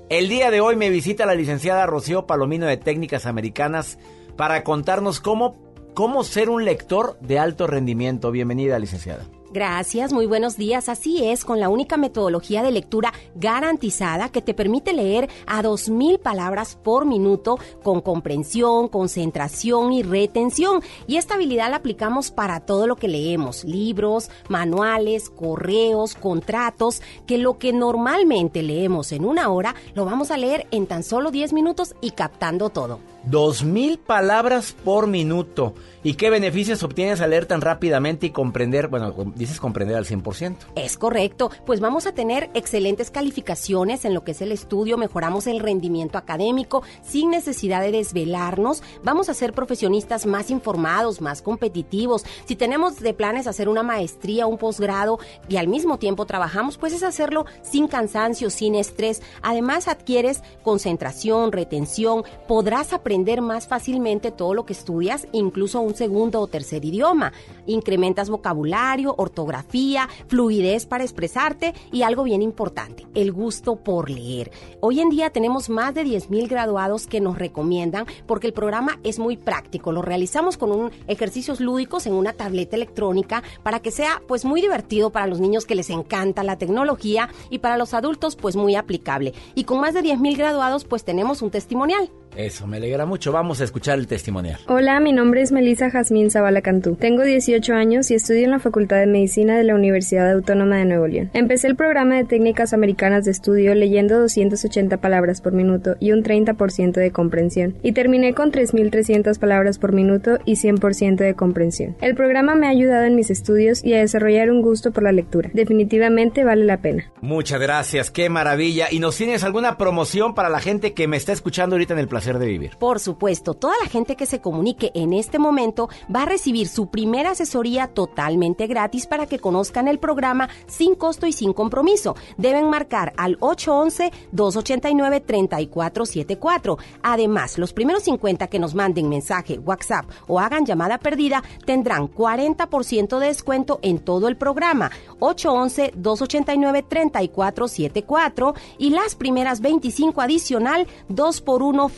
el día de hoy me visita la licenciada Rocío Palomino de Técnicas Americanas para contarnos cómo, cómo ser un lector de alto rendimiento. Bienvenida, licenciada. Gracias, muy buenos días. Así es, con la única metodología de lectura garantizada que te permite leer a 2.000 palabras por minuto con comprensión, concentración y retención. Y esta habilidad la aplicamos para todo lo que leemos, libros, manuales, correos, contratos, que lo que normalmente leemos en una hora lo vamos a leer en tan solo 10 minutos y captando todo. Dos mil palabras por minuto. ¿Y qué beneficios obtienes al leer tan rápidamente y comprender? Bueno, dices comprender al 100%. Es correcto, pues vamos a tener excelentes calificaciones en lo que es el estudio, mejoramos el rendimiento académico sin necesidad de desvelarnos, vamos a ser profesionistas más informados, más competitivos. Si tenemos de planes hacer una maestría, un posgrado y al mismo tiempo trabajamos, pues es hacerlo sin cansancio, sin estrés. Además adquieres concentración, retención, podrás aprender más fácilmente todo lo que estudias, incluso un segundo o tercer idioma. Incrementas vocabulario, ortografía, fluidez para expresarte y algo bien importante, el gusto por leer. Hoy en día tenemos más de 10.000 graduados que nos recomiendan porque el programa es muy práctico. Lo realizamos con un ejercicios lúdicos en una tableta electrónica para que sea pues muy divertido para los niños que les encanta la tecnología y para los adultos pues muy aplicable. Y con más de 10.000 graduados pues tenemos un testimonial. Eso, me alegra mucho. Vamos a escuchar el testimonial. Hola, mi nombre es Melissa Jazmín Zavala Cantú. Tengo 18 años y estudio en la Facultad de Medicina de la Universidad Autónoma de Nuevo León. Empecé el programa de técnicas americanas de estudio leyendo 280 palabras por minuto y un 30% de comprensión. Y terminé con 3.300 palabras por minuto y 100% de comprensión. El programa me ha ayudado en mis estudios y a desarrollar un gusto por la lectura. Definitivamente vale la pena. Muchas gracias, qué maravilla. ¿Y nos tienes alguna promoción para la gente que me está escuchando ahorita en el placer de vivir? Por supuesto, toda la gente que se comunique en este momento va a recibir su primera asesoría totalmente gratis para que conozcan el programa sin costo y sin compromiso. Deben marcar al 811-289-3474. Además, los primeros 50 que nos manden mensaje, WhatsApp o hagan llamada perdida tendrán 40% de descuento en todo el programa. 811-289-3474 y las primeras 25 adicional 2 por 1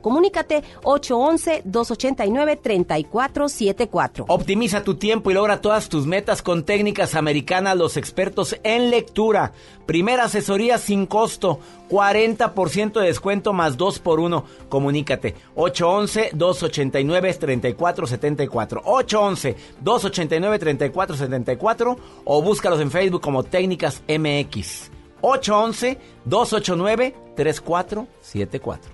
Comunícate 811-289-3474. Optimiza tu tiempo y logra todas tus metas con técnicas americanas, los expertos en lectura. Primera asesoría sin costo, 40% de descuento más 2 por 1. Comunícate 811-289-3474. 811-289-3474 o búscalos en Facebook como Técnicas MX. 811-289-3474.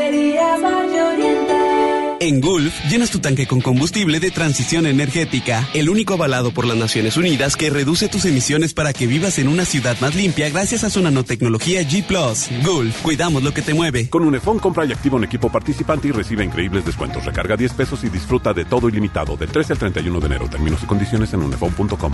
En Gulf, llenas tu tanque con combustible de transición energética, el único avalado por las Naciones Unidas que reduce tus emisiones para que vivas en una ciudad más limpia gracias a su nanotecnología G ⁇ Gulf, cuidamos lo que te mueve. Con Unifón compra y activa un equipo participante y recibe increíbles descuentos. Recarga 10 pesos y disfruta de todo ilimitado del 13 al 31 de enero. Términos y condiciones en unifón.com.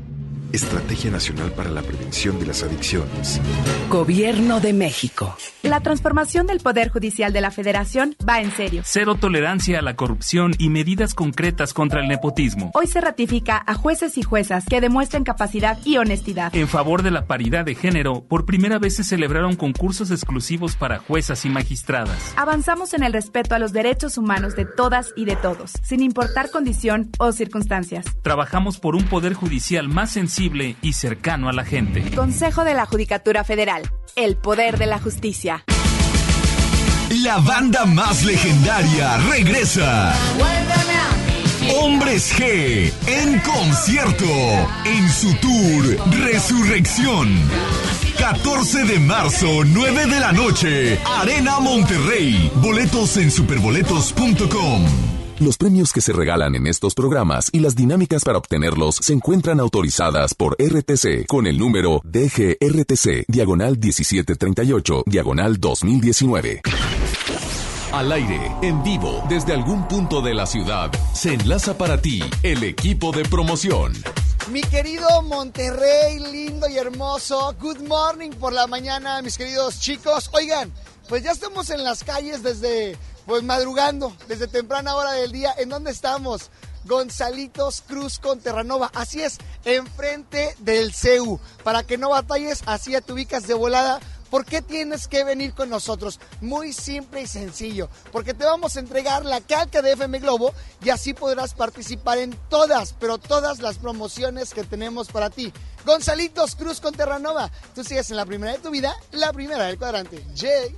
Estrategia Nacional para la Prevención de las Adicciones. Gobierno de México. La transformación del Poder Judicial de la Federación va en serio. Cero tolerancia a la corrupción y medidas concretas contra el nepotismo. Hoy se ratifica a jueces y juezas que demuestren capacidad y honestidad. En favor de la paridad de género, por primera vez se celebraron concursos exclusivos para juezas y magistradas. Avanzamos en el respeto a los derechos humanos de todas y de todos, sin importar condición o circunstancias. Trabajamos por un Poder Judicial más y cercano a la gente. Consejo de la Judicatura Federal. El poder de la justicia. La banda más legendaria regresa. Hombres G en concierto en su tour Resurrección. 14 de marzo, 9 de la noche, Arena Monterrey. Boletos en superboletos.com. Los premios que se regalan en estos programas y las dinámicas para obtenerlos se encuentran autorizadas por RTC con el número DGRTC, diagonal 1738, diagonal 2019. Al aire, en vivo, desde algún punto de la ciudad, se enlaza para ti el equipo de promoción. Mi querido Monterrey, lindo y hermoso. Good morning por la mañana, mis queridos chicos. Oigan, pues ya estamos en las calles desde pues madrugando desde temprana hora del día. ¿En dónde estamos? Gonzalitos Cruz con Terranova. Así es, enfrente del CEU. Para que no batalles, así ya te ubicas de volada. ¿Por qué tienes que venir con nosotros? Muy simple y sencillo. Porque te vamos a entregar la calca de FM Globo y así podrás participar en todas, pero todas las promociones que tenemos para ti. Gonzalitos Cruz con Terranova. Tú sigues en la primera de tu vida, la primera del cuadrante. Jay.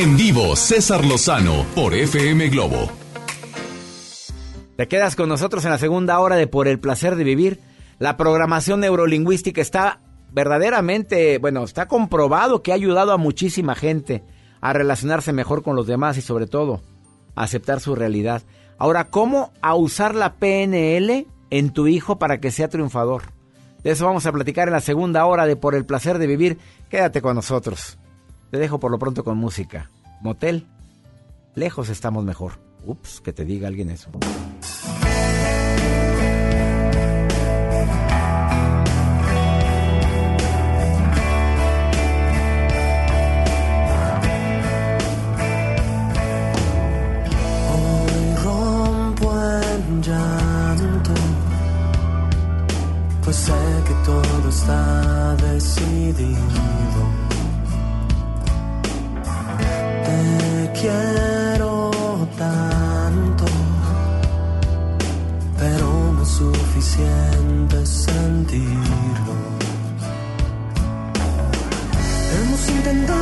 En vivo, César Lozano por FM Globo. Te quedas con nosotros en la segunda hora de Por el placer de vivir. La programación neurolingüística está verdaderamente, bueno, está comprobado que ha ayudado a muchísima gente a relacionarse mejor con los demás y sobre todo a aceptar su realidad. Ahora, ¿cómo a usar la PNL en tu hijo para que sea triunfador? De eso vamos a platicar en la segunda hora de Por el placer de vivir. Quédate con nosotros. Te dejo por lo pronto con música. Motel. Lejos estamos mejor. Ups, que te diga alguien eso. Pues sé que todo está decidido. Suficiente sentirlo. Hemos intentado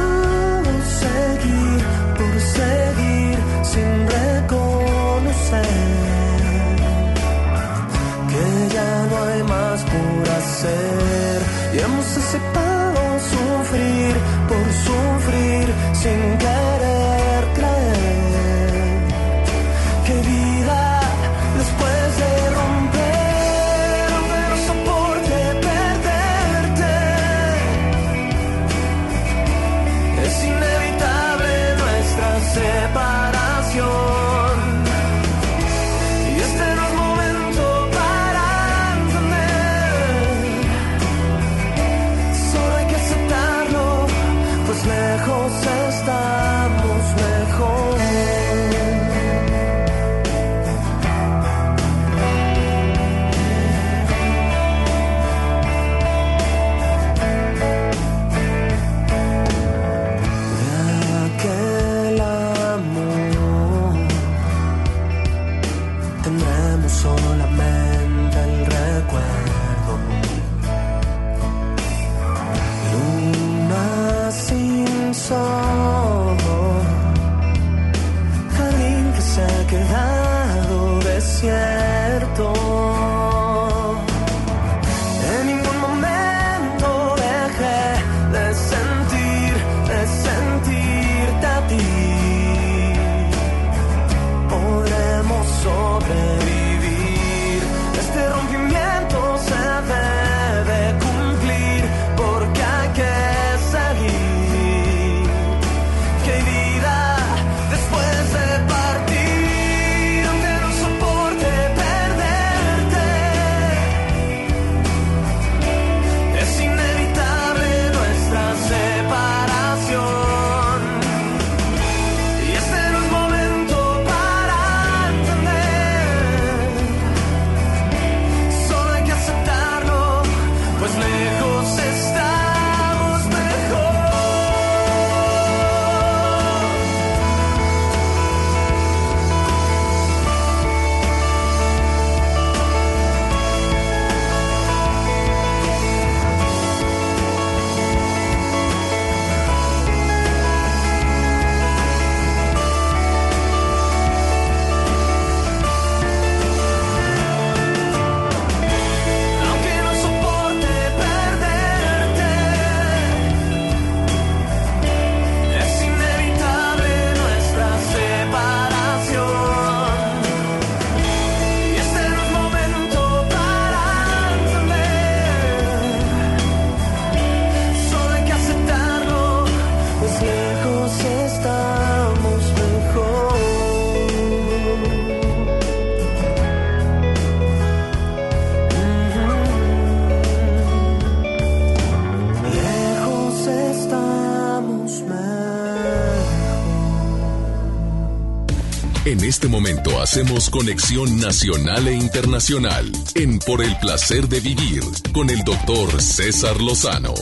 este momento hacemos conexión nacional e internacional en Por el placer de vivir con el doctor César Lozano.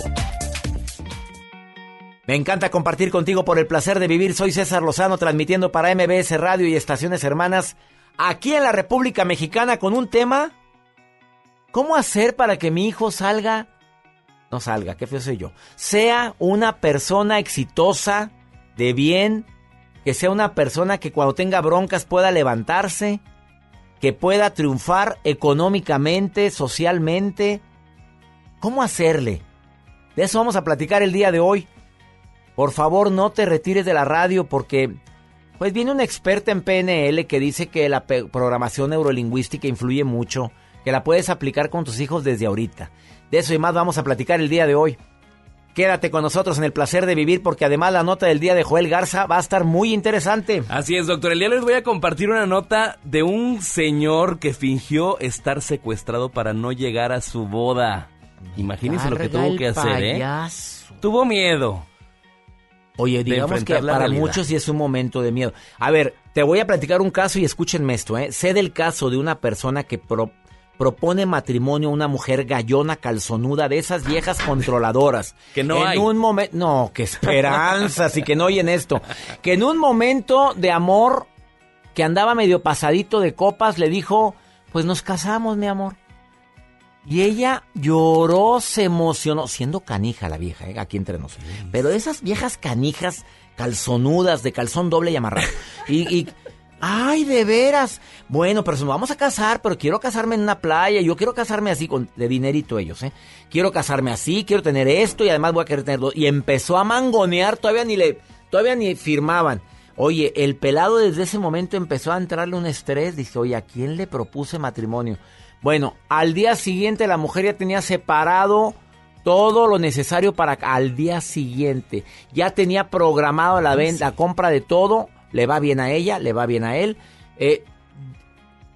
Me encanta compartir contigo por el placer de vivir. Soy César Lozano transmitiendo para MBS Radio y estaciones hermanas aquí en la República Mexicana con un tema. ¿Cómo hacer para que mi hijo salga? No salga, qué feo soy yo. Sea una persona exitosa de bien, que sea una persona que cuando tenga broncas pueda levantarse, que pueda triunfar económicamente, socialmente. ¿Cómo hacerle? De eso vamos a platicar el día de hoy. Por favor, no te retires de la radio porque pues viene una experta en PNL que dice que la programación neurolingüística influye mucho, que la puedes aplicar con tus hijos desde ahorita. De eso y más vamos a platicar el día de hoy. Quédate con nosotros en el placer de vivir porque además la nota del día de Joel Garza va a estar muy interesante. Así es, doctor. El día de hoy les voy a compartir una nota de un señor que fingió estar secuestrado para no llegar a su boda. Imagínense lo que tuvo que hacer, ¿eh? Tuvo miedo. Oye, digamos que para realidad. muchos sí es un momento de miedo. A ver, te voy a platicar un caso y escúchenme esto, ¿eh? Sé del caso de una persona que pro- propone matrimonio a una mujer gallona calzonuda de esas viejas controladoras. Que no en hay. un momento, no, qué esperanzas y que no oyen esto. Que en un momento de amor que andaba medio pasadito de copas le dijo, pues nos casamos, mi amor. Y ella lloró, se emocionó, siendo canija la vieja, ¿eh? aquí entre nosotros. Pero esas viejas canijas calzonudas, de calzón doble y amarrado. Y, y, ay, de veras. Bueno, pero si nos vamos a casar, pero quiero casarme en una playa. Yo quiero casarme así, con de dinerito ellos, ¿eh? Quiero casarme así, quiero tener esto y además voy a querer tener dos. Y empezó a mangonear, todavía ni le, todavía ni firmaban. Oye, el pelado desde ese momento empezó a entrarle un estrés. Dice, oye, ¿a quién le propuse matrimonio? Bueno, al día siguiente la mujer ya tenía separado todo lo necesario para al día siguiente. Ya tenía programado la venta, la compra de todo. Le va bien a ella, le va bien a él. Eh,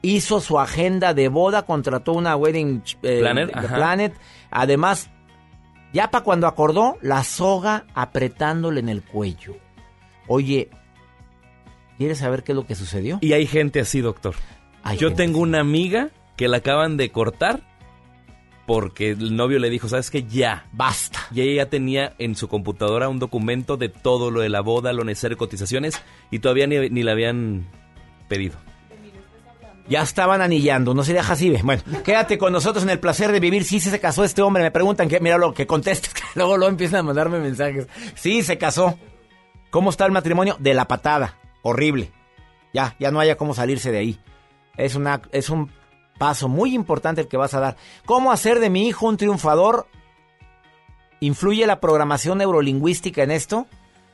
hizo su agenda de boda, contrató una wedding eh, de. Planet. Además, ya para cuando acordó, la soga apretándole en el cuello. Oye, ¿quieres saber qué es lo que sucedió? Y hay gente así, doctor. Hay Yo gente tengo una amiga que la acaban de cortar porque el novio le dijo, ¿sabes qué? Ya. Basta. Y ella ya tenía en su computadora un documento de todo lo de la boda, lo necesario, cotizaciones, y todavía ni, ni la habían pedido. Ya estaban anillando, no se deja así. Bueno, quédate con nosotros en el placer de vivir. Sí, sí se casó este hombre. Me preguntan que, mira lo que contestes, que luego, luego empiezan a mandarme mensajes. Sí, se casó. ¿Cómo está el matrimonio? De la patada. Horrible. Ya, ya no haya cómo salirse de ahí. Es una, es un paso muy importante el que vas a dar. ¿Cómo hacer de mi hijo un triunfador? ¿Influye la programación neurolingüística en esto?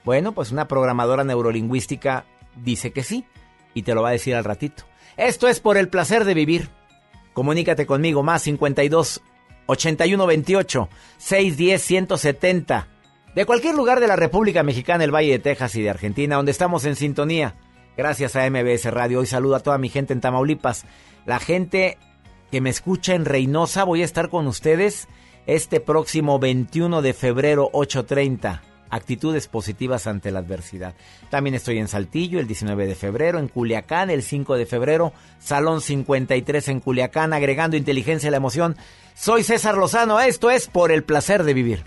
Bueno, pues una programadora neurolingüística dice que sí y te lo va a decir al ratito. Esto es por el placer de vivir. Comunícate conmigo más 52 81 28 610 170 de cualquier lugar de la República Mexicana, el Valle de Texas y de Argentina, donde estamos en sintonía. Gracias a MBS Radio. Hoy saludo a toda mi gente en Tamaulipas. La gente que me escucha en Reynosa, voy a estar con ustedes este próximo 21 de febrero, 8.30. Actitudes positivas ante la adversidad. También estoy en Saltillo el 19 de febrero, en Culiacán el 5 de febrero, Salón 53 en Culiacán, agregando inteligencia a la emoción. Soy César Lozano, esto es por el placer de vivir.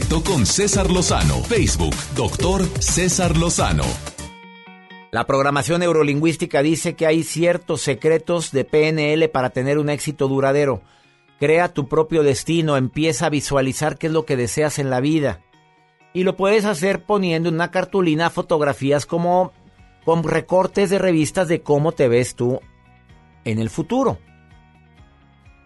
Con César Lozano. Facebook, doctor César Lozano. La programación neurolingüística dice que hay ciertos secretos de PNL para tener un éxito duradero. Crea tu propio destino, empieza a visualizar qué es lo que deseas en la vida. Y lo puedes hacer poniendo en una cartulina fotografías como con recortes de revistas de cómo te ves tú en el futuro.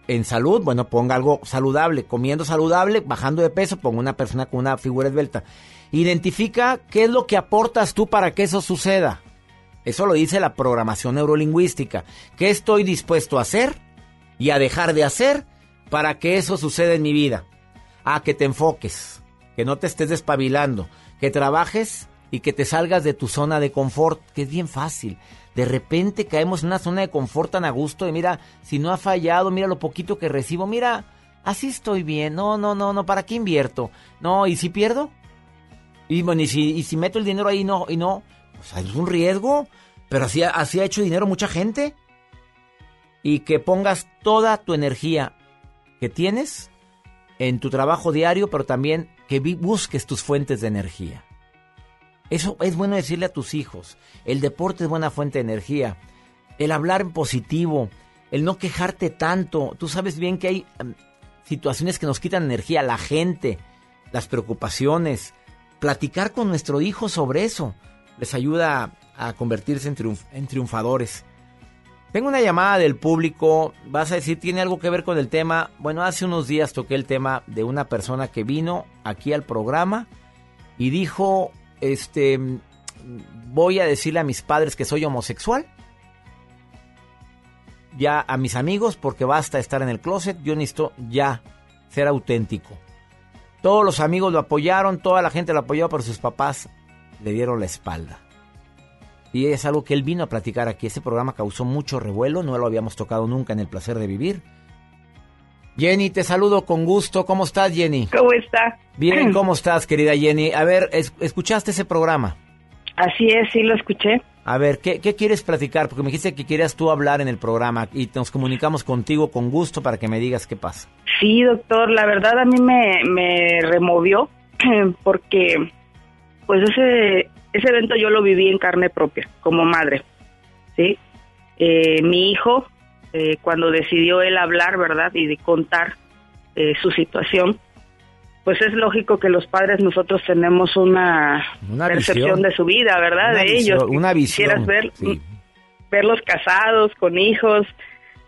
En salud, bueno, ponga algo saludable, comiendo saludable, bajando de peso, ponga una persona con una figura esbelta. Identifica qué es lo que aportas tú para que eso suceda. Eso lo dice la programación neurolingüística. ¿Qué estoy dispuesto a hacer y a dejar de hacer para que eso suceda en mi vida? A que te enfoques, que no te estés despabilando, que trabajes y que te salgas de tu zona de confort, que es bien fácil. De repente caemos en una zona de confort tan a gusto de mira, si no ha fallado, mira lo poquito que recibo, mira, así estoy bien. No, no, no, no, ¿para qué invierto? No, ¿y si pierdo? Y bueno, y si, y si meto el dinero ahí no, y no, pues es un riesgo, pero así, así ha hecho dinero mucha gente. Y que pongas toda tu energía que tienes en tu trabajo diario, pero también que busques tus fuentes de energía. Eso es bueno decirle a tus hijos. El deporte es buena fuente de energía. El hablar en positivo, el no quejarte tanto. Tú sabes bien que hay em, situaciones que nos quitan energía, la gente, las preocupaciones. Platicar con nuestro hijo sobre eso les ayuda a convertirse en, en triunfadores. Tengo una llamada del público. Vas a decir, ¿tiene algo que ver con el tema? Bueno, hace unos días toqué el tema de una persona que vino aquí al programa y dijo, este, voy a decirle a mis padres que soy homosexual. Ya a mis amigos, porque basta estar en el closet, yo necesito ya ser auténtico. Todos los amigos lo apoyaron, toda la gente lo apoyó, pero sus papás le dieron la espalda. Y es algo que él vino a platicar aquí. Ese programa causó mucho revuelo, no lo habíamos tocado nunca en el placer de vivir. Jenny, te saludo con gusto. ¿Cómo estás, Jenny? ¿Cómo está? Bien, ¿cómo estás, querida Jenny? A ver, es- ¿escuchaste ese programa? Así es, sí lo escuché. A ver, ¿qué, qué quieres platicar? Porque me dijiste que querías tú hablar en el programa y nos comunicamos contigo con gusto para que me digas qué pasa. Sí, doctor, la verdad a mí me, me removió porque pues ese, ese evento yo lo viví en carne propia, como madre, ¿sí? Eh, mi hijo, eh, cuando decidió él hablar, ¿verdad? Y de contar eh, su situación, pues es lógico que los padres nosotros tenemos una, Una percepción visión. de su vida, ¿verdad? Una de visión, ellos. una Quisieras visión, ver, sí. verlos casados, con hijos,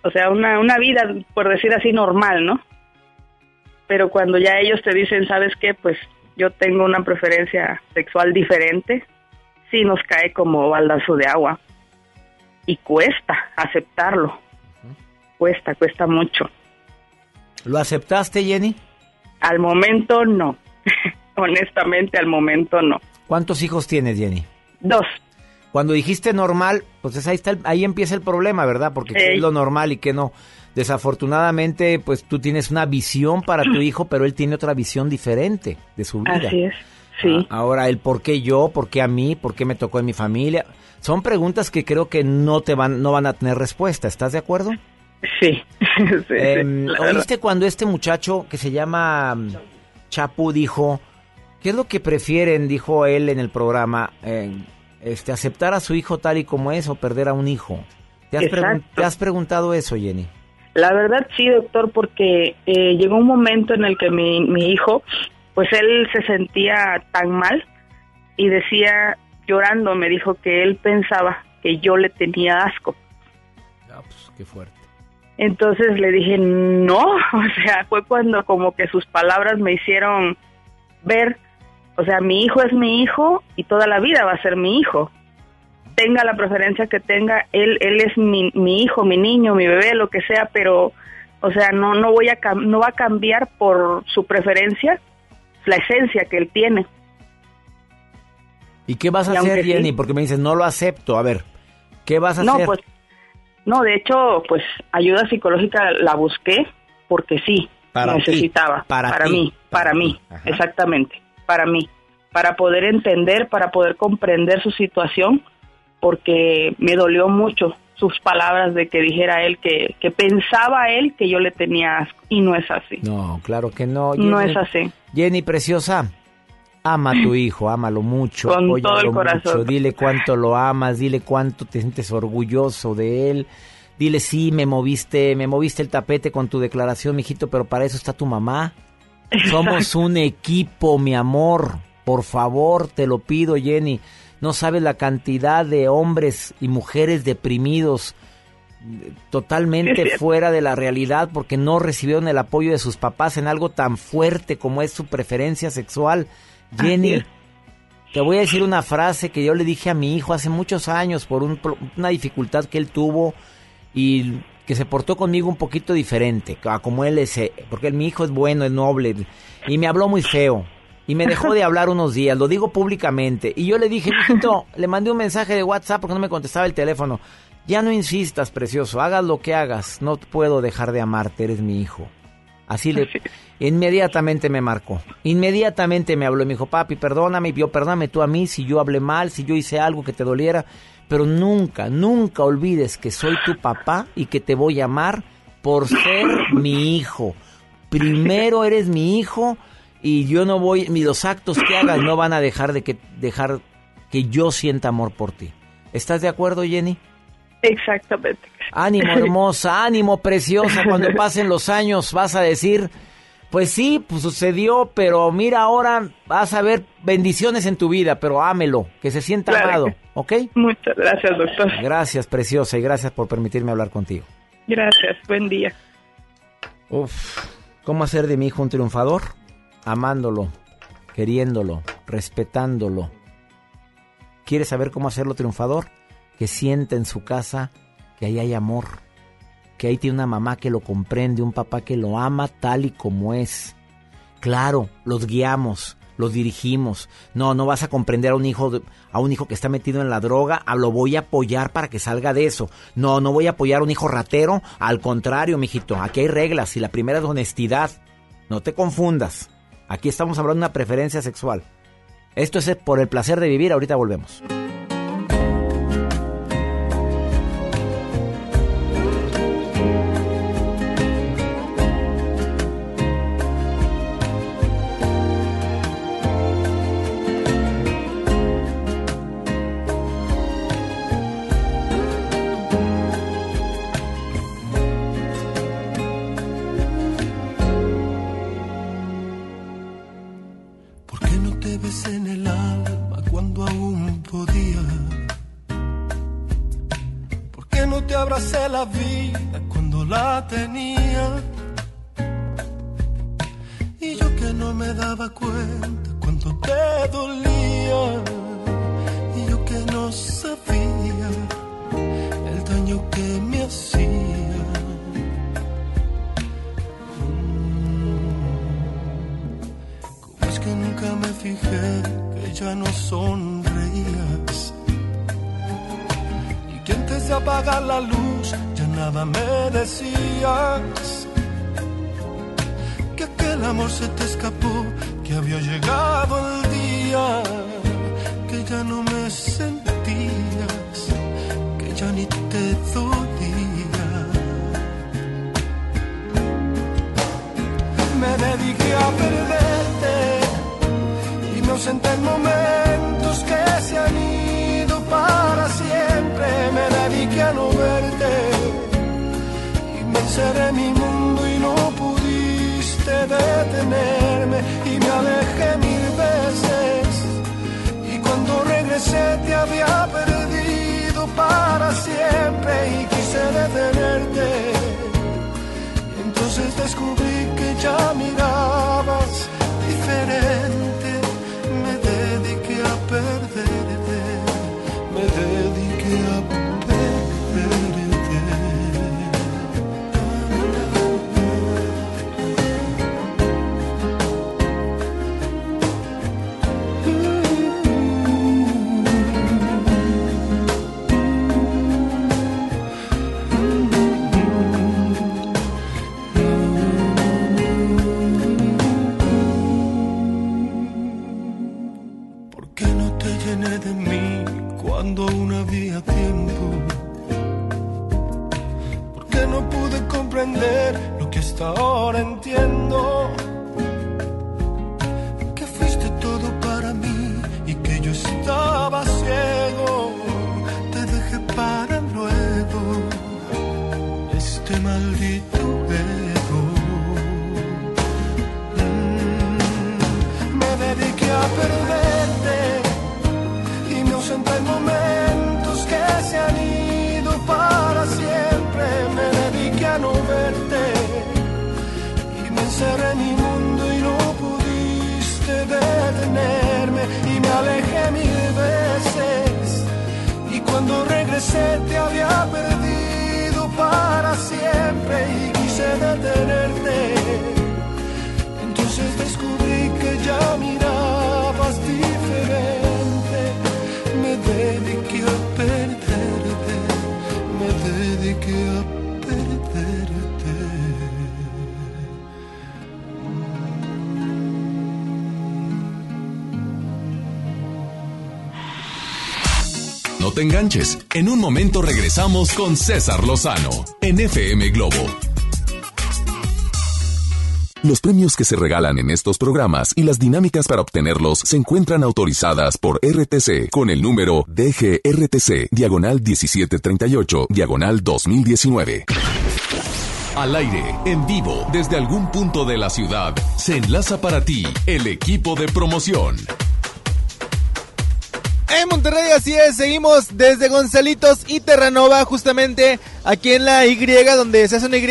o sea, una, una vida, por decir así, normal, ¿no? Pero cuando ya ellos te dicen, ¿sabes qué? Pues yo tengo una preferencia sexual diferente, sí nos cae como baldazo de agua. Y cuesta aceptarlo. Cuesta, cuesta mucho. ¿Lo aceptaste, Jenny? Al momento no. Honestamente, al momento no. ¿Cuántos hijos tienes, Jenny? Dos. Cuando dijiste normal, pues es ahí está, el- ahí empieza el problema, ¿verdad? Porque qué es lo normal y qué no. Desafortunadamente, pues tú tienes una visión para tu hijo, pero él tiene otra visión diferente de su vida. Así es, sí. Ah, Ahora, el por qué yo, por qué a mí, por qué me tocó en mi familia, son preguntas que creo que no te van, no van a tener respuesta. ¿Estás de acuerdo? Sí. sí, sí, Em. ¿Oíste cuando este muchacho que se llama mm, Chapu dijo, ¿qué es lo que prefieren, dijo él en el programa, eh, este, aceptar a su hijo tal y como es o perder a un hijo? ¿Te has, pregun- te has preguntado eso, Jenny? La verdad sí, doctor, porque eh, llegó un momento en el que mi, mi hijo, pues él se sentía tan mal y decía, llorando, me dijo que él pensaba que yo le tenía asco. pues, qué fuerte. Entonces le dije, no, o sea, fue cuando como que sus palabras me hicieron ver, o sea, mi hijo es mi hijo y toda la vida va a ser mi hijo. Tenga la preferencia que tenga, él, él es mi, mi hijo, mi niño, mi bebé, lo que sea, pero, o sea, no, no voy a, no va a cambiar por su preferencia la esencia que él tiene. ¿Y qué vas a Y hacer, aunque sí- Jenny? Porque me dices, no lo acepto. A ver, ¿qué vas a no, hacer? pues, no, de hecho, pues ayuda psicológica la busqué porque sí, Para necesitaba. para ti, mí, para, mí, exactamente, para mí. Para poder entender, para poder comprender su situación, porque me dolió mucho sus palabras de que dijera él que, que pensaba él que yo le tenía asco y no es así. No, claro que no. No es así. Jenny, preciosa, ama a tu hijo, ámalo mucho. Con apóyalo todo el corazón. mucho, Dile cuánto lo amas, dile cuánto te sientes orgulloso de él. Dile, sí, me moviste, me moviste el tapete con tu declaración, mijito, pero para eso está tu mamá. Somos un equipo, mi amor. Por favor, te lo pido, Jenny. No sabes la cantidad de hombres y mujeres deprimidos, totalmente fuera de la realidad porque no recibieron el apoyo de sus papás en algo tan fuerte como es su preferencia sexual. Jenny, te voy a decir una frase que yo le dije a mi hijo hace muchos años por un una dificultad que él tuvo y que se portó conmigo un poquito diferente, a como él es, eh, porque mi hijo es bueno, es noble, y me habló muy feo. Y me dejó de hablar unos días, lo digo públicamente. Y yo le dije, mijito, le mandé un mensaje de WhatsApp porque no me contestaba el teléfono. Ya no insistas, precioso, hagas lo que hagas, no puedo dejar de amarte, eres mi hijo. Así le... Inmediatamente me marcó. Inmediatamente me habló y me dijo, papi, perdóname, yo perdóname tú a mí si yo hablé mal, si yo hice algo que te doliera. Pero nunca, nunca olvides que soy tu papá y que te voy a amar por ser mi hijo. Primero eres mi hijo y yo no voy, ni los actos que hagas no van a dejar de que dejar que yo sienta amor por ti. ¿Estás de acuerdo, Jenny? Exactamente. Ánimo hermosa, ánimo preciosa, cuando pasen los años vas a decir, pues sí, pues sucedió, pero mira ahora vas a ver bendiciones en tu vida, pero ámelo, que se sienta Claro amado, ¿ok? Muchas gracias, doctor. Gracias, preciosa, y gracias por permitirme hablar contigo. Gracias. Buen día. Uf, ¿cómo hacer de mi hijo un triunfador? Amándolo, queriéndolo, respetándolo. ¿Quieres saber cómo hacerlo triunfador? Que sienta en su casa que ahí hay amor, que ahí tiene una mamá que lo comprende, un papá que lo ama tal y como es. Claro, los guiamos, los dirigimos. No, no vas a comprender a un hijo a un hijo que está metido en la droga, a lo voy a apoyar para que salga de eso. No, no voy a apoyar a un hijo ratero, al contrario, mijito, aquí hay reglas y la primera es honestidad. No te confundas. Aquí estamos hablando de una preferencia sexual. Esto es por el placer de vivir, ahorita volvemos. Cuenta cuánto te dolía. Y yo que no sabía el daño que me hacía. Es que nunca me fijé que ya no sonreías. Y que antes de apagar la luz ya nada me decías. Amor se te escapó, que había llegado el día. Que ya no me sentías, que ya ni te dolía. me dediqué a perderte ausenté en momentos que se han ido para siempre. Me dediqué a no verte y me encerré en mi mundo y no detenerme y me alejé mil veces y cuando regresé te había perdido para siempre y quise detenerte. Entonces descubrí que ya mirabas enganches. En un momento regresamos con César Lozano en FM Globo. Los premios que se regalan en estos programas y las dinámicas para obtenerlos se encuentran autorizadas por RTC con el número DGRTC, diagonal 1738, diagonal 2019. Al aire, en vivo, desde algún punto de la ciudad, se enlaza para ti el equipo de promoción. En Monterrey, así es, seguimos desde Gonzalitos y Terranova, justamente aquí en la Y, donde se hace una Y,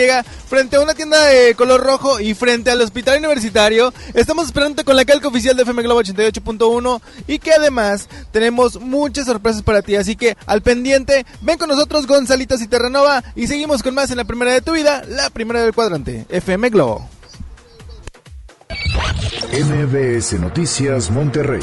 frente a una tienda de color rojo y frente al hospital universitario. Estamos esperando con la calca oficial de FM Globo 88.1 y que además tenemos muchas sorpresas para ti. Así que al pendiente, ven con nosotros Gonzalitos y Terranova y seguimos con más en la primera de tu vida, la primera del cuadrante, FM Globo. MBS Noticias Monterrey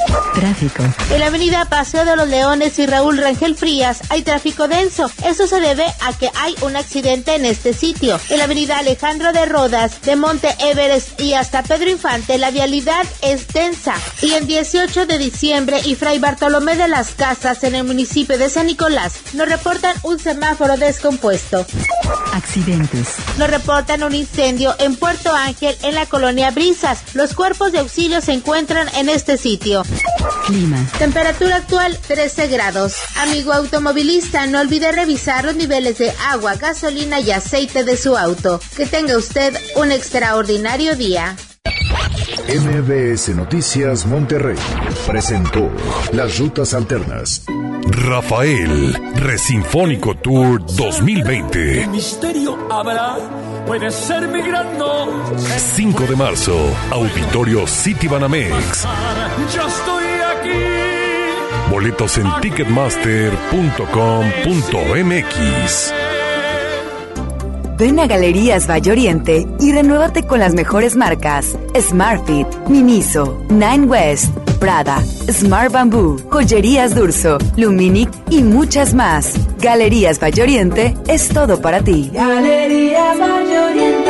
Tráfico. En la avenida Paseo de los Leones y Raúl Rangel Frías hay tráfico denso. Esto se debe a que hay un accidente en este sitio. En la avenida Alejandro de Rodas, de Monte Everest y hasta Pedro Infante, la vialidad es densa. Y en 18 de diciembre y Fray Bartolomé de las Casas, en el municipio de San Nicolás, nos reportan un semáforo descompuesto. Accidentes. Nos reportan un incendio en Puerto Ángel, en la colonia Brisas. Los cuerpos de auxilio se encuentran en este sitio. Clima. Temperatura actual 13 grados. Amigo automovilista, no olvide revisar los niveles de agua, gasolina y aceite de su auto. Que tenga usted un extraordinario día. MBS Noticias Monterrey presentó Las Rutas Alternas. Rafael, Resinfónico Tour 2020. misterio habrá, puede ser mi gran no. 5 de marzo, Auditorio City Banamex. Yo estoy aquí. Boletos en ticketmaster.com.mx. Ven a Galerías Valle Oriente y renuévate con las mejores marcas: Smartfit, Miniso, Nine West, Prada, Smart Bamboo, Joyerías Durso, Luminic y muchas más. Galerías Valle Oriente es todo para ti. Galerías Valle Oriente.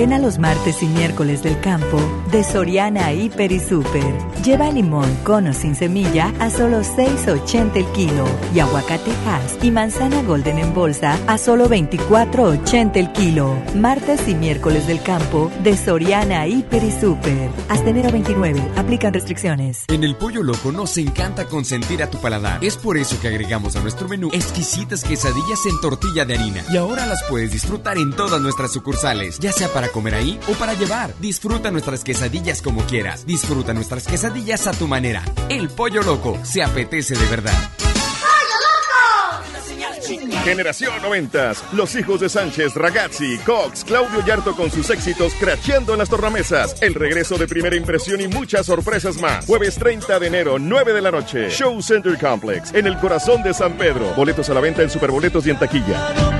Ven a los martes y miércoles del campo de Soriana Hiper y Super. Lleva limón con o sin semilla a solo 6.80 el kilo y aguacate Hass y manzana Golden en bolsa a solo 24.80 el kilo. Martes y miércoles del campo de Soriana Hiper y Super. Hasta enero 29. Aplican restricciones. En el Pollo Loco nos encanta consentir a tu paladar. Es por eso que agregamos a nuestro menú exquisitas quesadillas en tortilla de harina. Y ahora las puedes disfrutar en todas nuestras sucursales, ya sea para comer ahí o para llevar. Disfruta nuestras quesadillas como quieras. Disfruta nuestras quesadillas a tu manera. El Pollo Loco se apetece de verdad. Generación 90. Los hijos de Sánchez, Ragazzi, Cox, Claudio Yarto con sus éxitos cracheando en las tornamesas. El regreso de primera impresión y muchas sorpresas más. Jueves 30 de enero, 9 de la noche. Show Center Complex, en el corazón de San Pedro. Boletos a la venta en Superboletos y en taquilla.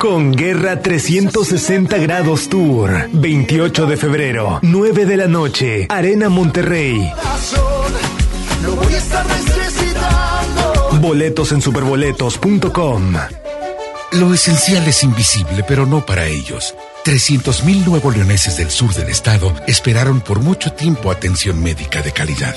Con Guerra 360 Grados Tour. 28 de febrero, 9 de la noche, Arena Monterrey. Boletos en superboletos.com. Lo esencial es invisible, pero no para ellos. 300.000 nuevos leoneses del sur del estado esperaron por mucho tiempo atención médica de calidad.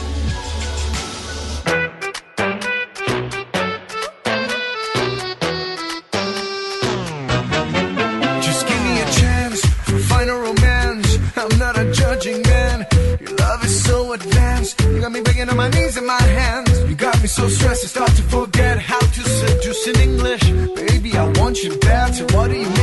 My hands. You got me so stressed, I start to forget how to seduce in English. Baby, I want you bad, so why do you make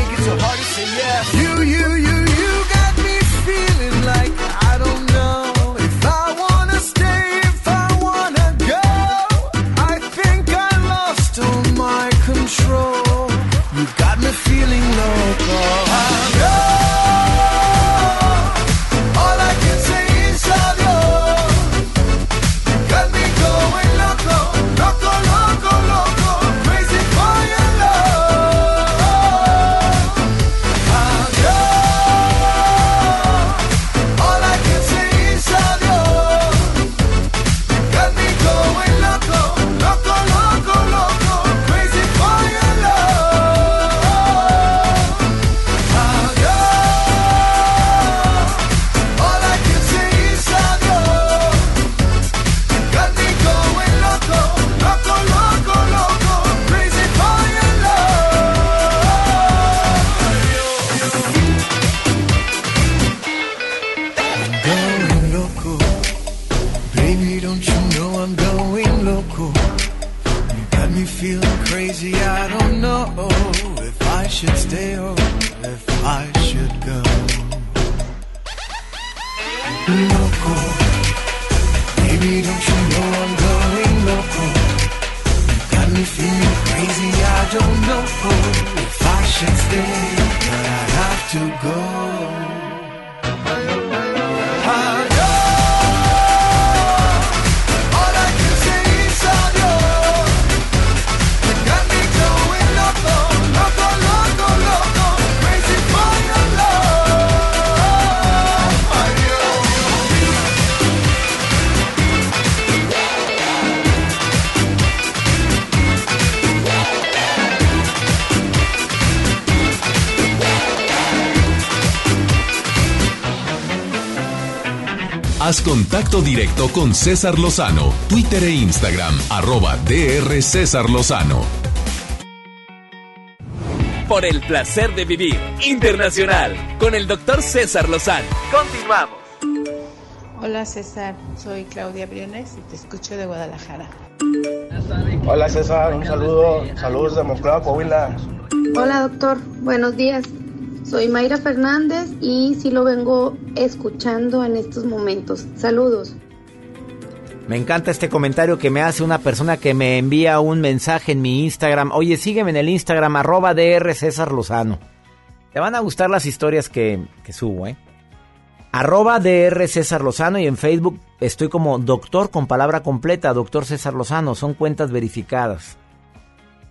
Haz contacto directo con César Lozano, Twitter e Instagram, arroba DR César Lozano. Por el placer de vivir internacional con el doctor César Lozano. Continuamos. Hola César, soy Claudia Briones y te escucho de Guadalajara. Hola César, un saludo, saludos de Monclova, Coahuila. Hola doctor, buenos días. Soy Mayra Fernández y sí lo vengo escuchando en estos momentos. Saludos. Me encanta este comentario que me hace una persona que me envía un mensaje en mi Instagram. Oye, sígueme en el Instagram, arroba DR César Lozano. Te van a gustar las historias que, que subo, ¿eh? Arroba DR César Lozano y en Facebook estoy como doctor con palabra completa, doctor César Lozano. Son cuentas verificadas.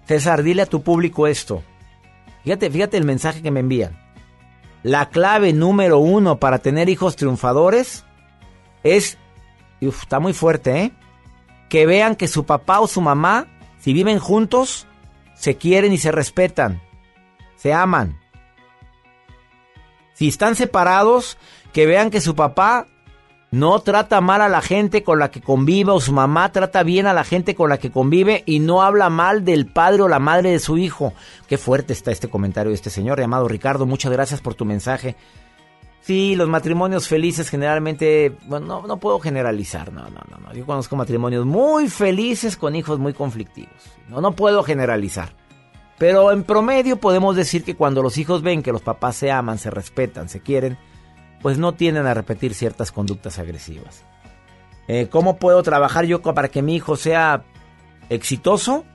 César, dile a tu público esto. Fíjate, fíjate el mensaje que me envían. La clave número uno para tener hijos triunfadores es, uf, está muy fuerte, ¿eh? Que vean que su papá o su mamá, si viven juntos, se quieren y se respetan. se aman. Si están separados, que vean que su papá no trata mal a la gente con la que convive o su mamá trata bien a la gente con la que convive y no habla mal del padre o la madre de su hijo. Qué fuerte está este comentario de este señor llamado Ricardo. Muchas gracias por tu mensaje. Sí, los matrimonios felices generalmente, bueno, no, no puedo generalizar, no, no, no, no. Yo conozco matrimonios muy felices con hijos muy conflictivos. No, no puedo generalizar. Pero en promedio podemos decir que cuando los hijos ven que los papás se aman, se respetan, se quieren, pues no tienden a repetir ciertas conductas agresivas. Eh, ¿Cómo puedo trabajar yo para que mi hijo sea exitoso?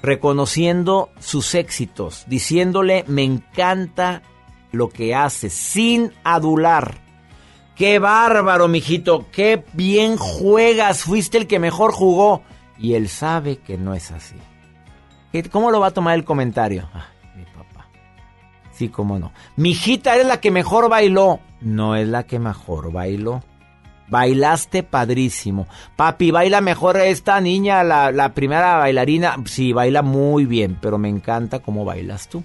Reconociendo sus éxitos, diciéndole me encanta lo que hace, sin adular. ¡Qué bárbaro, mijito! ¡Qué bien juegas! Fuiste el que mejor jugó. Y él sabe que no es así. ¿Cómo lo va a tomar el comentario? Ah. Sí, cómo no. Mi hijita es la que mejor bailó. No es la que mejor bailó. Bailaste padrísimo. Papi, baila mejor esta niña, la, la primera bailarina. Sí, baila muy bien, pero me encanta cómo bailas tú.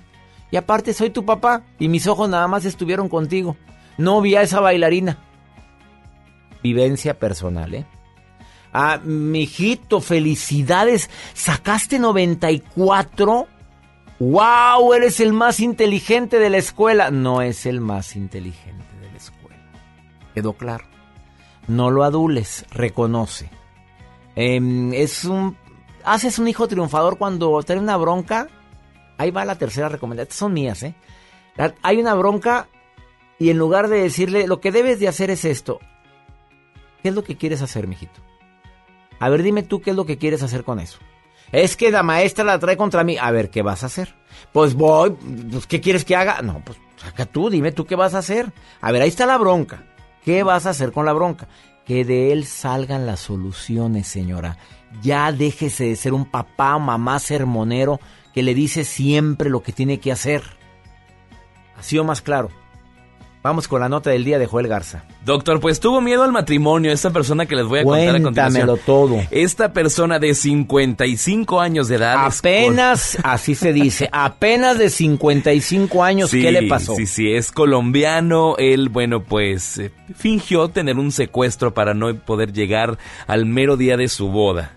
Y aparte soy tu papá y mis ojos nada más estuvieron contigo. No vi a esa bailarina. Vivencia personal, ¿eh? Ah, mijito, felicidades. ¿Sacaste 94? ¡Wow! Eres el más inteligente de la escuela. No es el más inteligente de la escuela. Quedó claro. No lo adules, reconoce. Em, es un. Haces un hijo triunfador cuando trae una bronca. Ahí va la tercera recomendación. Estas son mías, ¿eh? Hay una bronca y en lugar de decirle, lo que debes de hacer es esto. ¿Qué es lo que quieres hacer, mijito? A ver, dime tú qué es lo que quieres hacer con eso. Es que la maestra la trae contra mí. A ver, ¿qué vas a hacer? Pues voy, pues, ¿qué quieres que haga? No, pues saca tú, dime tú qué vas a hacer. A ver, ahí está la bronca. ¿Qué vas a hacer con la bronca? Que de él salgan las soluciones, señora. Ya déjese de ser un papá o mamá sermonero que le dice siempre lo que tiene que hacer. Así o más claro. Vamos con la nota del día de Joel Garza. Doctor, pues tuvo miedo al matrimonio esta persona que les voy a contar a continuación. Cuéntamelo todo. Esta persona de 55 años de edad. Apenas, así se dice, apenas de 55 años, Sí, ¿qué le pasó? Sí, sí, es colombiano. Él, bueno, pues eh, fingió tener un secuestro para no poder llegar al mero día de su boda.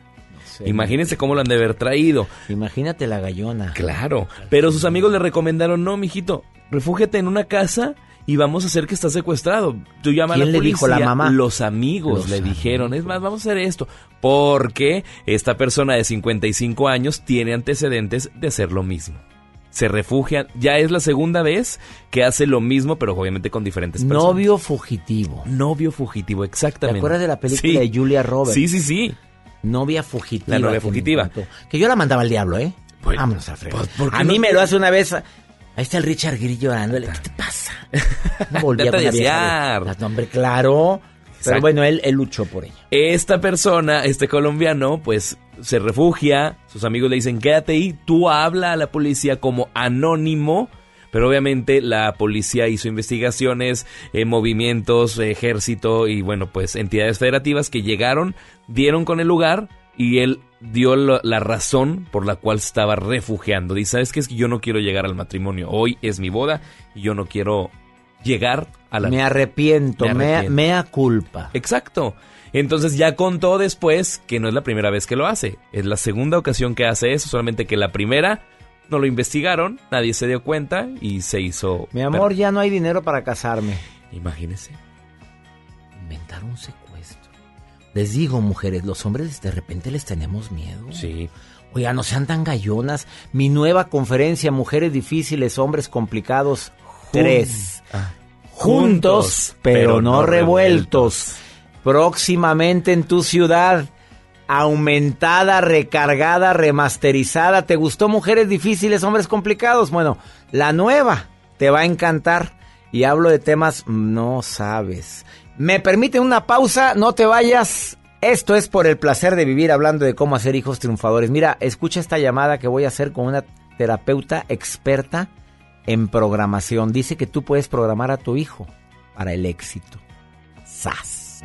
Imagínense cómo lo han de haber traído. Imagínate la gallona. Claro. Pero sus amigos le recomendaron, no, mijito, refúgiate en una casa y vamos a hacer que está secuestrado. Tú llama a la ¿Quién le policía. dijo, la mamá? Los amigos Los le dijeron, es más, vamos a hacer esto. Porque esta persona de 55 años tiene antecedentes de hacer lo mismo. Se refugia, ya es la segunda vez que hace lo mismo, pero obviamente con diferentes personas. Novio fugitivo. Novio fugitivo, ¿Te exactamente. acuerdas de la película Sí. de Julia Roberts? Sí, sí, sí. Novia fugitiva. La novia fugitiva. Que yo la mandaba al diablo, ¿eh? Vámonos a fregar. pues, ¿por qué A no mí me te- lo hace una vez. Ahí está el Richard Gere llorándole. ¿Qué te pasa? No volvía Date con. No, hombre, claro. Pero bueno, él, él luchó por ella. Esta persona, este colombiano, pues se refugia, sus amigos le dicen quédate ahí, tú habla a la policía como anónimo, pero obviamente la policía hizo investigaciones, eh, movimientos, ejército y bueno, pues entidades federativas que llegaron, dieron con el lugar y él dio la razón por la cual estaba refugiando. Dice, ¿sabes qué? Es que yo no quiero llegar al matrimonio, hoy es mi boda y yo no quiero llegar a la... Me arrepiento, Me mea, culpa. Exacto. Entonces ya contó después que no es la primera vez que lo hace. Es la segunda ocasión que hace eso, solamente que la primera no lo investigaron, nadie se dio cuenta y se hizo... Mi amor, ya no hay dinero para casarme. Imagínese. Inventar un secuestro. Les digo, mujeres, los hombres de repente les tenemos miedo. Sí. Oiga, no sean tan gallonas. Mi nueva conferencia, Mujeres Difíciles, Hombres Complicados, tres. Ah. Juntos, pero, no revueltos. Próximamente en tu ciudad. Aumentada, recargada, remasterizada. ¿Te gustó Mujeres Difíciles, Hombres Complicados? Bueno, la nueva te va a encantar. Y hablo de temas no sabes. Me permite una pausa, no te vayas. Esto es por el placer de vivir hablando de cómo hacer hijos triunfadores. Mira, escucha esta llamada que voy a hacer con una terapeuta experta en programación. Dice que tú puedes programar a tu hijo para el éxito. ¡Sas!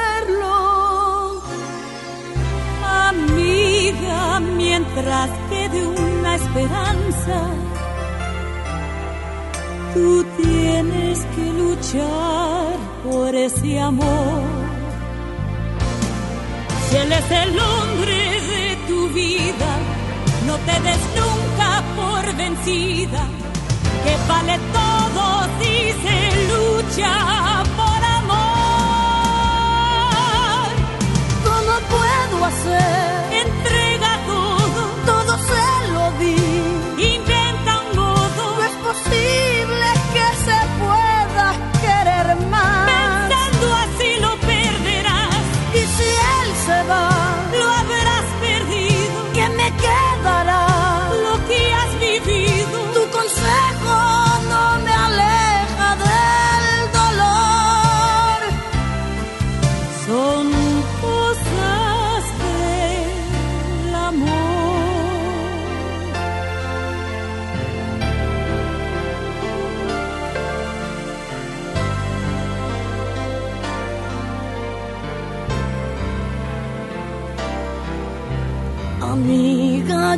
Mientras quede una esperanza, tú tienes que luchar por ese amor. Si él es el hombre de tu vida, no te des nunca por vencida, que vale todo si se lucha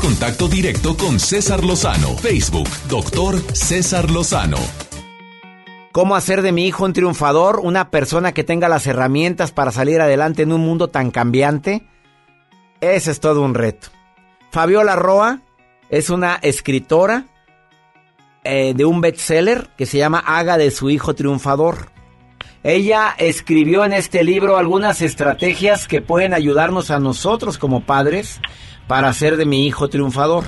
Contacto directo con César Lozano. Facebook, doctor César Lozano. ¿Cómo hacer de mi hijo un triunfador, una persona que tenga las herramientas para salir adelante en un mundo tan cambiante? Ese es todo un reto. Fabiola Roa es una escritora eh, de un bestseller que se llama Haga de su hijo triunfador. Ella escribió en este libro algunas estrategias que pueden ayudarnos a nosotros como padres para hacer de mi hijo triunfador.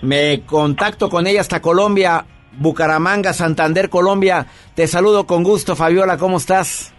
Me contacto con ella hasta Colombia, Bucaramanga, Santander, Colombia. Te saludo con gusto, Fabiola, ¿cómo estás?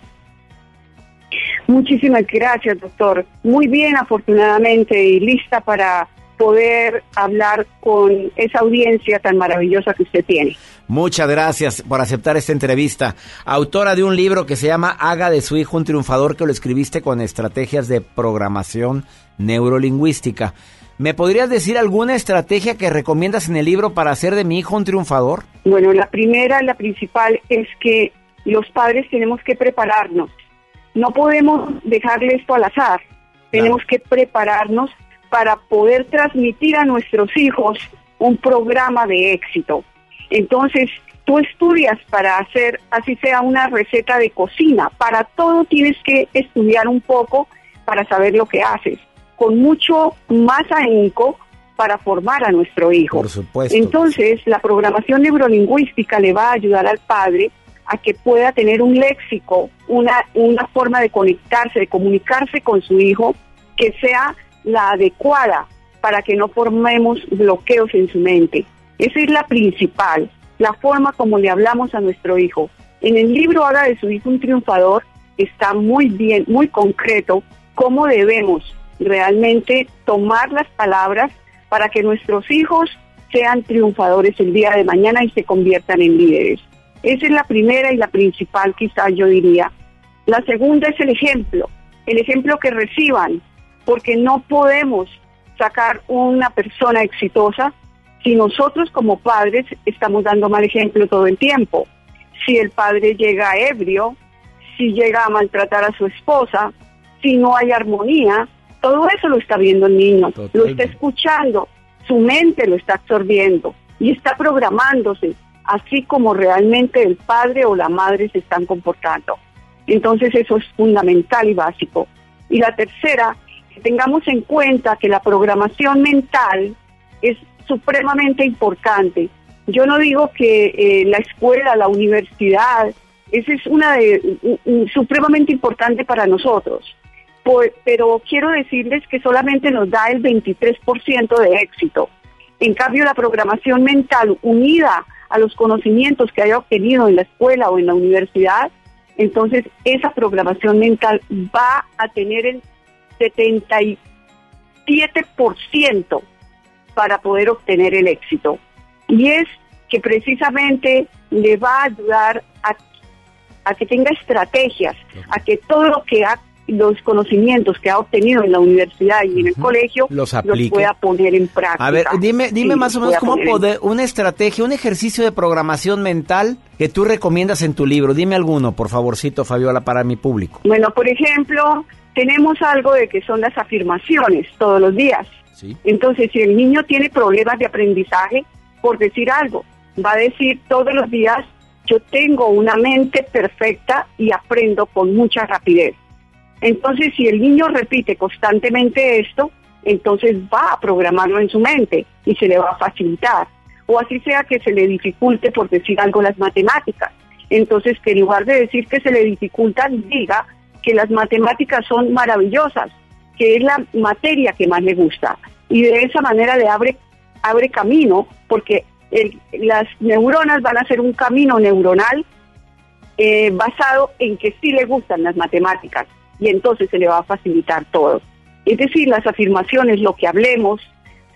Muchísimas gracias, doctor. Muy bien, afortunadamente, y lista para poder hablar con esa audiencia tan maravillosa que usted tiene. Muchas gracias por aceptar esta entrevista. Autora de un libro que se llama Haga de su hijo un triunfador, que lo escribiste con estrategias de programación neurolingüística. ¿Me podrías decir alguna estrategia que recomiendas en el libro para hacer de mi hijo un triunfador? Bueno, la primera, la principal, es que los padres tenemos que prepararnos. No podemos dejarle esto al azar. Tenemos que prepararnos para poder transmitir a nuestros hijos un programa de éxito. Entonces, tú estudias para hacer, así sea una receta de cocina. Para todo tienes que estudiar un poco para saber lo que haces. Con mucho más ahínco para formar a nuestro hijo. Por supuesto. Entonces, la programación neurolingüística le va a ayudar al padre a que pueda tener un léxico, una, una forma de conectarse, de comunicarse con su hijo que sea la adecuada para que no formemos bloqueos en su mente. Esa es la principal, la forma como le hablamos a nuestro hijo. En el libro Haga de su hijo un triunfador está muy bien, muy concreto cómo debemos realmente tomar las palabras para que nuestros hijos sean triunfadores el día de mañana y se conviertan en líderes. Esa es la primera y la principal, quizás yo diría. La segunda es el ejemplo, el ejemplo que reciban, porque no podemos sacar una persona exitosa si nosotros como padres estamos dando mal ejemplo todo el tiempo. Si el padre llega ebrio, si llega a maltratar a su esposa, si no hay armonía, todo eso lo está viendo el niño, lo está escuchando, su mente lo está absorbiendo y está programándose, así como realmente el padre o la madre se están comportando. Entonces eso es fundamental y básico. Y la tercera, que tengamos en cuenta que la programación mental es supremamente importante. Yo no digo que eh, la escuela, la universidad, esa es una de supremamente importante para nosotros. Pero quiero decirles que solamente nos da el 23% de éxito. En cambio, la programación mental unida a los conocimientos que haya obtenido en la escuela o en la universidad, entonces esa programación mental va a tener el 77% para poder obtener el éxito. Y es que precisamente le va a ayudar a, a que tenga estrategias, a que todo lo que ha, los conocimientos que ha obtenido en la universidad y en el colegio Los aplique. pueda poner en práctica. A ver, dime, dime Sí, más o los menos cómo en poder, una estrategia, un ejercicio de programación mental que tú recomiendas en tu libro. Dime alguno, por favorcito, Fabiola, para mi público. Bueno, por ejemplo, tenemos algo de que son las afirmaciones todos los días. Entonces, si el niño tiene problemas de aprendizaje, por decir algo, va a decir todos los días, yo tengo una mente perfecta y aprendo con mucha rapidez. Entonces, si el niño repite constantemente esto, entonces va a programarlo en su mente y se le va a facilitar. O así sea que se le dificulte, por decir algo, las matemáticas. Entonces, que en lugar de decir que se le dificultan, diga que las matemáticas son maravillosas, que es la materia que más le gusta. Y de esa manera le abre, abre camino, porque el- las neuronas van a hacer un camino neuronal eh, basado en que sí le gustan las matemáticas y entonces se le va a facilitar todo. Es decir, las afirmaciones, lo que hablemos,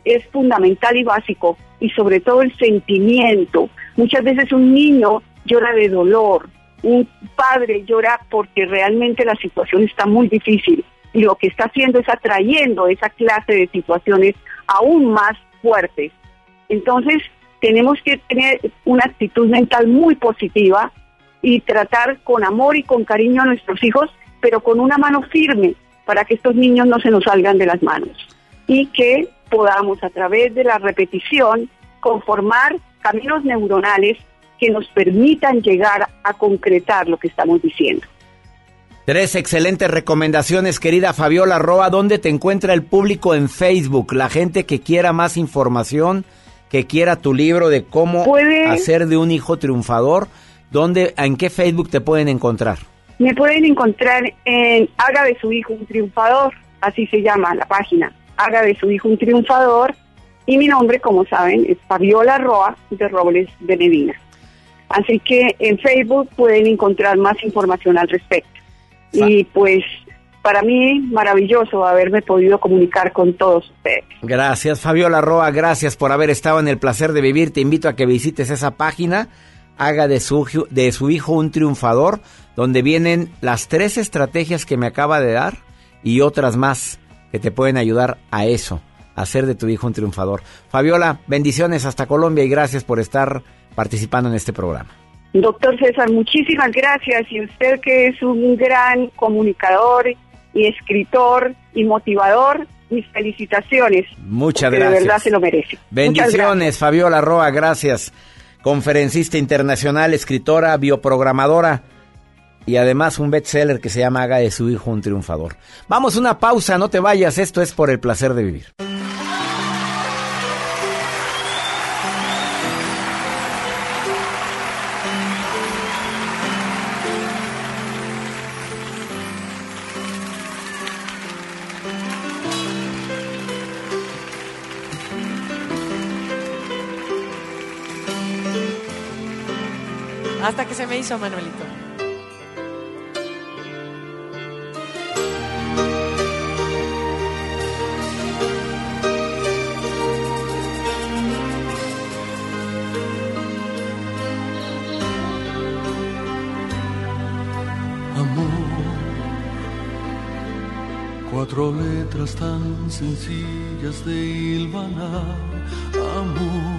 es fundamental y básico y sobre todo el sentimiento. Muchas veces un niño llora de dolor, un padre llora porque realmente la situación está muy difícil lo que está haciendo es atrayendo esa clase de situaciones aún más fuertes. Entonces, tenemos que tener una actitud mental muy positiva y tratar con amor y con cariño a nuestros hijos, pero con una mano firme para que estos niños no se nos salgan de las manos y que podamos a través de la repetición conformar caminos neuronales que nos permitan llegar a concretar lo que estamos diciendo. Tres excelentes recomendaciones, querida Fabiola Roa. ¿Dónde te encuentra el público en Facebook? La gente que quiera más información, que quiera tu libro de cómo Puede- hacer de un hijo triunfador. ¿Dónde, ¿En qué Facebook te pueden encontrar? Me pueden encontrar en Haga de su hijo un triunfador, así se llama la página, Haga de su hijo un triunfador, y mi nombre, como saben, es Fabiola Roa de Robles de Medina. Así que en Facebook pueden encontrar más información al respecto. Y pues para mí maravilloso haberme podido comunicar con todos ustedes. Gracias, Fabiola Roa. Gracias por haber estado en el placer de vivir. Te invito a que visites esa página. Haga de su, de su hijo un triunfador, donde vienen las tres estrategias que me acaba de dar y otras más que te pueden ayudar a eso, a hacer de tu hijo un triunfador. Fabiola, bendiciones hasta Colombia y gracias por estar participando en este programa. Doctor César, muchísimas gracias. Y usted que es un gran comunicador y escritor y motivador, mis felicitaciones. Muchas gracias. De verdad se lo merece. Bendiciones, Fabiola Roa, gracias. Conferencista internacional, escritora, bioprogramadora y además un bestseller que se llama Haga de su hijo un triunfador. Vamos una pausa, no te vayas, esto es por el placer de vivir. Manuelito. Cuatro letras tan sencillas de hilvanar. Amor,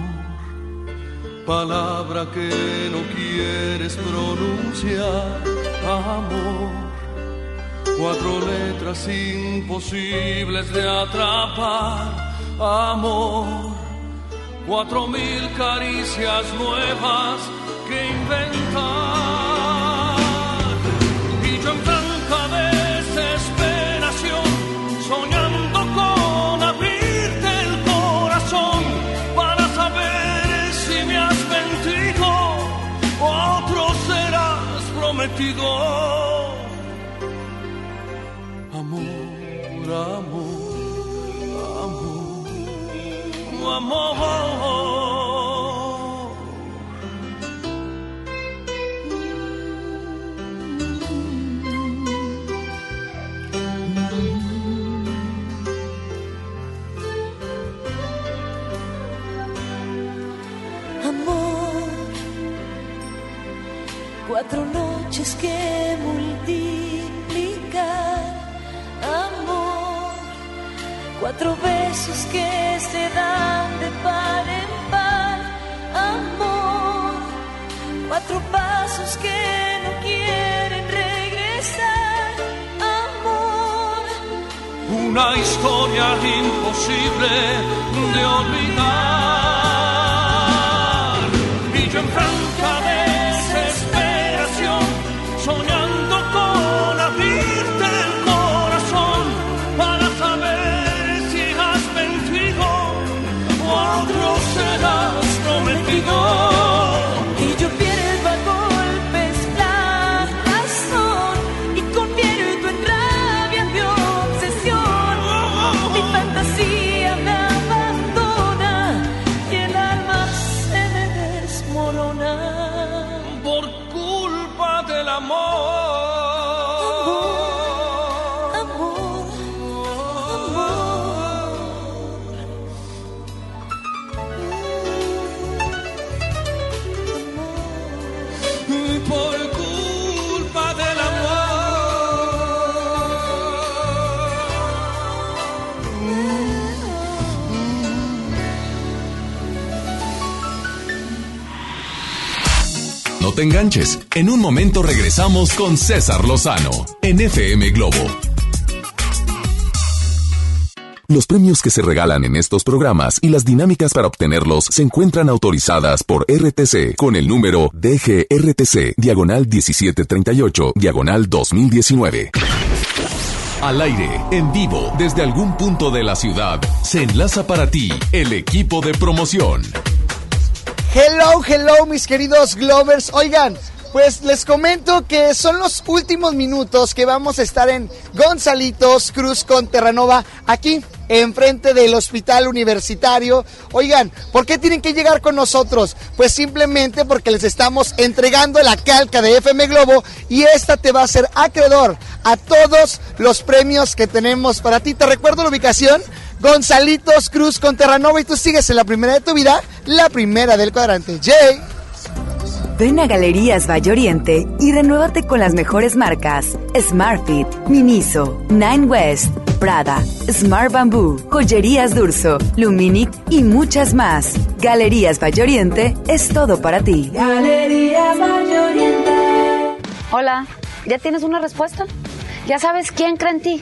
palabra que no quieres pronunciar. Amor, cuatro letras imposibles de atrapar. Amor, cuatro mil caricias nuevas que inventar. Amor, amor, cuatro noches que multiplicar. Cuatro besos que se dan de par en par. Amor, cuatro pasos que no quieren regresar. Amor, una historia imposible de olvidar. Enganches. En un momento regresamos con César Lozano en FM Globo. Los premios que se regalan en estos programas y las dinámicas para obtenerlos se encuentran autorizadas por RTC con el número DGRTC, diagonal 1738, diagonal 2019. Al aire, en vivo, desde algún punto de la ciudad, se enlaza para ti el equipo de promoción. Hello, hello, mis queridos Glovers. Oigan, pues les comento que son los últimos minutos que vamos a estar en Gonzalitos Cruz con Terranova, aquí, enfrente del Hospital Universitario. Oigan, ¿por qué tienen que llegar con nosotros? Pues simplemente porque les estamos entregando la calca de FM Globo y esta te va a ser acreedor a todos los premios que tenemos para ti. ¿Te recuerdo la ubicación? Gonzalitos Cruz con Terranova y tú sigues en la primera de tu vida, la primera del cuadrante. Jay. Ven a Galerías Valle Oriente y renuévate con las mejores marcas: Smartfit, Miniso, Nine West, Prada, Smart Bamboo, Joyerías Durso, Luminic y muchas más. Galerías Valle Oriente es todo para ti. Galerías Valle Oriente. Hola, ¿ya tienes una respuesta? ¿Ya sabes quién cree en ti?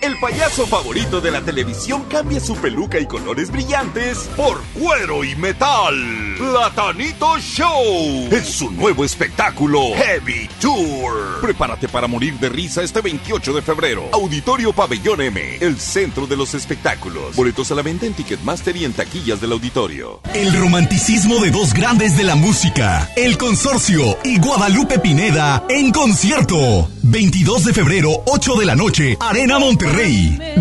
El payaso favorito de la televisión cambia su peluca y colores brillantes por cuero y metal. Platanito Show es su nuevo espectáculo Heavy Tour. Prepárate para morir de risa este 28 de febrero. Auditorio Pabellón M, el centro de los espectáculos. Boletos a la venta en Ticketmaster y en taquillas del auditorio. El romanticismo de dos grandes de la música, El Consorcio y Guadalupe Pineda en concierto. 22 de febrero, 8 de la noche, Arena Monterrey.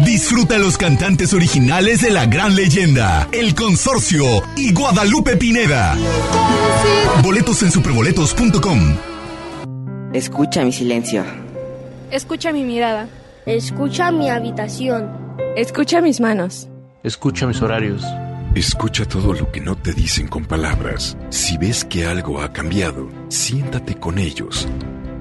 Disfruta los cantantes originales de la gran leyenda, El Consorcio y Guadalupe Pineda. Boletos en superboletos.com. Escucha mi silencio. Escucha mi mirada. Escucha mi habitación. Escucha mis manos. Escucha mis horarios. Escucha todo lo que no te dicen con palabras. Si ves que algo ha cambiado, siéntate con ellos.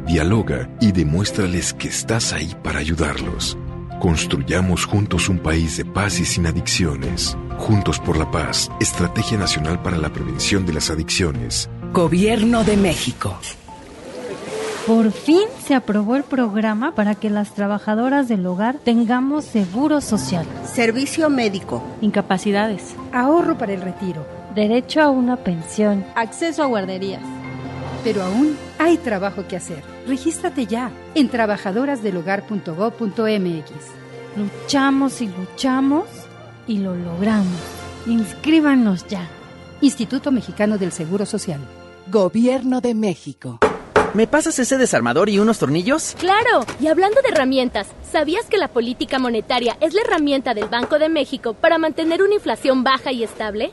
Dialoga y demuéstrales que estás ahí para ayudarlos. Construyamos juntos un país de paz y sin adicciones. Juntos por la paz, Estrategia Nacional para la Prevención de las Adicciones. Gobierno de México. Por fin se aprobó el programa para que las trabajadoras del hogar tengamos seguro social, Servicio médico. incapacidades, Ahorro para el retiro. derecho a una pensión. Acceso a guarderías. Pero aún hay trabajo que hacer. Regístrate ya en trabajadorasdelhogar.gov.mx. Luchamos y luchamos y lo logramos. Inscríbanos ya. Instituto Mexicano del Seguro Social. Gobierno de México. ¿Me pasas ese desarmador y unos tornillos? Claro, y hablando de herramientas, ¿sabías que la política monetaria es la herramienta del Banco de México para mantener una inflación baja y estable?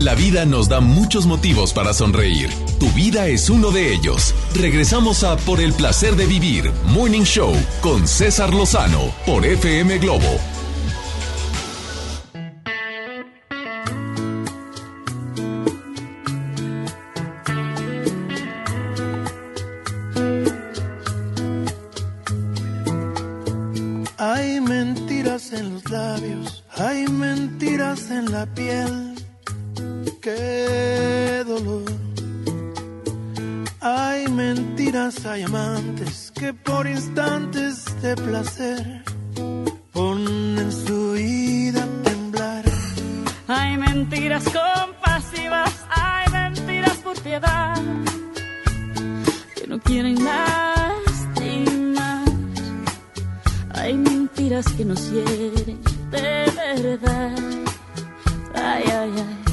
La vida nos da muchos motivos para sonreír. Tu vida es uno de ellos. Regresamos a Por el placer de vivir, Morning Show, con César Lozano, por FM Globo. Hay mentiras en los labios, hay mentiras en la piel. Qué dolor. Hay mentiras, hay amantes que por instantes de placer ponen su vida a temblar. Hay mentiras compasivas, hay mentiras por piedad, que no quieren lastimar. Hay mentiras que nos hieren de verdad. verdad.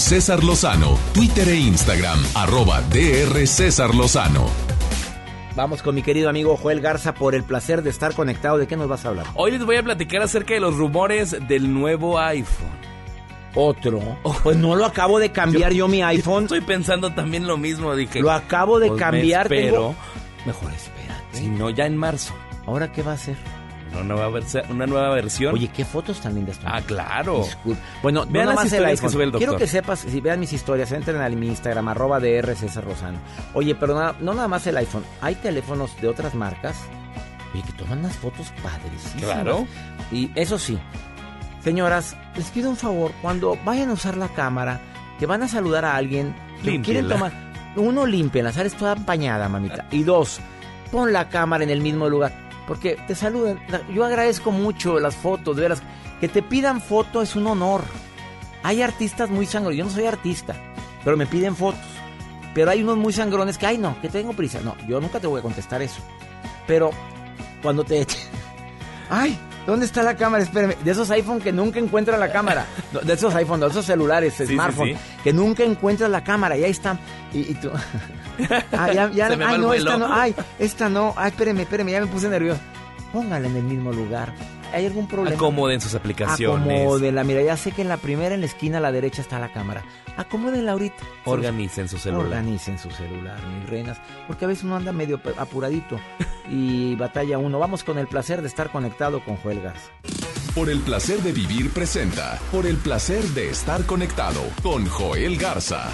Con César Lozano, Twitter e Instagram, arroba DR César Lozano. Vamos con mi querido amigo Joel Garza por el placer de estar conectado. ¿De qué nos vas a hablar? Hoy les voy a platicar acerca de los rumores del nuevo iPhone. Otro. Pues no lo acabo de cambiar yo, mi iPhone. Estoy pensando también lo mismo, dije. Lo acabo de pues cambiar. tengo- Mejor espérate. Si no, ya en marzo. ¿Ahora qué va a hacer? Una nueva, verse- una nueva versión. Oye, qué fotos tan lindas. Ah, claro. Disculpa. Bueno, Vean no las el historias que iPhone. sube el doctor. Quiero que sepas, si vean mis historias, entren a mi Instagram, arroba DR César Lozano. Oye, pero nada- no nada más el iPhone. Hay teléfonos de otras marcas, oye, que toman unas fotos padrísimas. Claro. Y eso sí, señoras, les pido un favor, cuando vayan a usar la cámara, que van a saludar a alguien, que quieren tomar... Uno, limpia, sales toda empañada, mamita. Y dos, pon la cámara en el mismo lugar. Porque te saludan. Yo agradezco mucho las fotos, de veras. Que te pidan foto es un honor. Hay artistas muy sangrones. Yo no soy artista, pero me piden fotos. Pero hay unos muy sangrones que, ay, no, que tengo prisa. No, yo nunca te voy a contestar eso. Pero cuando te. Ay, ¿dónde está la cámara? Espérame. De esos iPhone que nunca encuentran la cámara. De esos iPhone, de esos celulares, sí, smartphone, sí. que nunca encuentras la cámara y ahí están. Y, y tú. Ah, ya, ya, Se me va ay, el no, esta no, ay, esta no, ay, espéreme, espéreme, ya me puse nervioso. Póngala en el mismo lugar. ¿Hay algún problema? Acomoden sus aplicaciones. Acomódenla. Mira, ya sé que en la primera, en la esquina a la derecha está la cámara. Acomódenla ahorita. Organicen su celular. Organicen su celular, mis reinas. Porque a veces uno anda medio apuradito y batalla uno. Vamos con el placer de estar conectado con Joel Garza. Por el placer de vivir presenta. Por el placer de estar conectado con Joel Garza.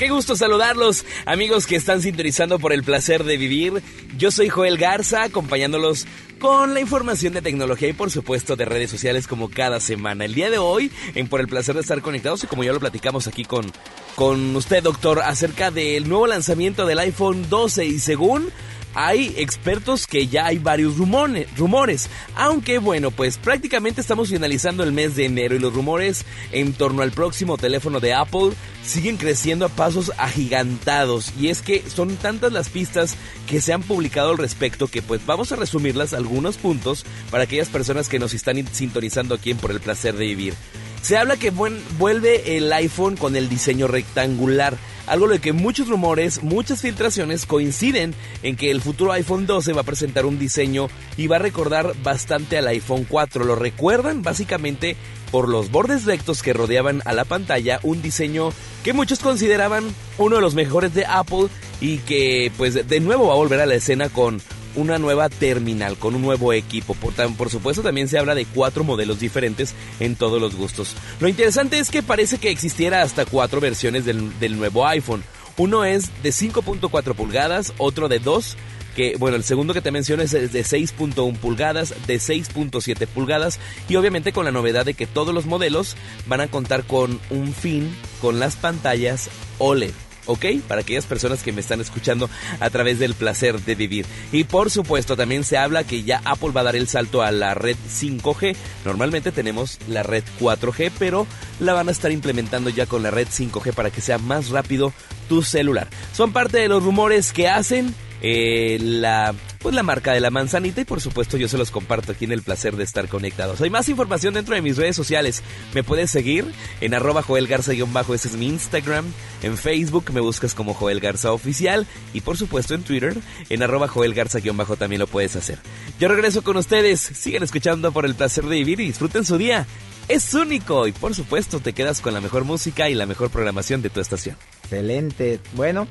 Qué gusto saludarlos, amigos que están sintonizando por el placer de vivir. Yo soy Joel Garza, acompañándolos con la información de tecnología y por supuesto de redes sociales como cada semana. El día de hoy, en Por el placer de estar conectados y como ya lo platicamos aquí con, con usted, doctor, acerca del nuevo lanzamiento del iPhone 12 y según hay expertos que ya hay varios rumores, rumores, aunque bueno, pues prácticamente estamos finalizando el mes de enero y los rumores en torno al próximo teléfono de Apple siguen creciendo a pasos agigantados. Y es que son tantas las pistas que se han publicado al respecto que pues vamos a resumirlas algunos puntos para aquellas personas que nos están sintonizando aquí en Por el placer de vivir. Se habla que vuelve el iPhone con el diseño rectangular, algo de que muchos rumores, muchas filtraciones coinciden en que el futuro iPhone 12 va a presentar un diseño y va a recordar bastante al iPhone 4. ¿Lo recuerdan? Básicamente por los bordes rectos que rodeaban a la pantalla, un diseño que muchos consideraban uno de los mejores de Apple y que pues de nuevo va a volver a la escena con una nueva terminal con un nuevo equipo. Por, por supuesto, también se habla de cuatro modelos diferentes en todos los gustos. Lo interesante es que parece que existiera hasta cuatro versiones del, del nuevo iPhone. Uno es de 5.4 pulgadas, otro de 2, que bueno, el segundo que te menciono es de 6.1 pulgadas, de 6.7 pulgadas y obviamente con la novedad de que todos los modelos van a contar con un fin con las pantallas OLED. ¿Ok? Para aquellas personas que me están escuchando a través del placer de vivir. Y por supuesto también se habla que ya Apple va a dar el salto a la red 5G. Normalmente tenemos la red 4G, pero la van a estar implementando ya con la red 5G para que sea más rápido tu celular. Son parte de los rumores que hacen eh, la pues la marca de la manzanita y por supuesto yo se los comparto aquí en el placer de estar conectados. Hay más información dentro de mis redes sociales. Me puedes seguir en arroba Joel Garza-bajo, ese es mi Instagram. En Facebook me buscas como Joel Garza Oficial y por supuesto en Twitter en arroba Joel Garza-bajo también lo puedes hacer. Yo regreso con ustedes, sigan escuchando por el placer de vivir y disfruten su día. Es único y por supuesto te quedas con la mejor música y la mejor programación de tu estación. Excelente. Bueno,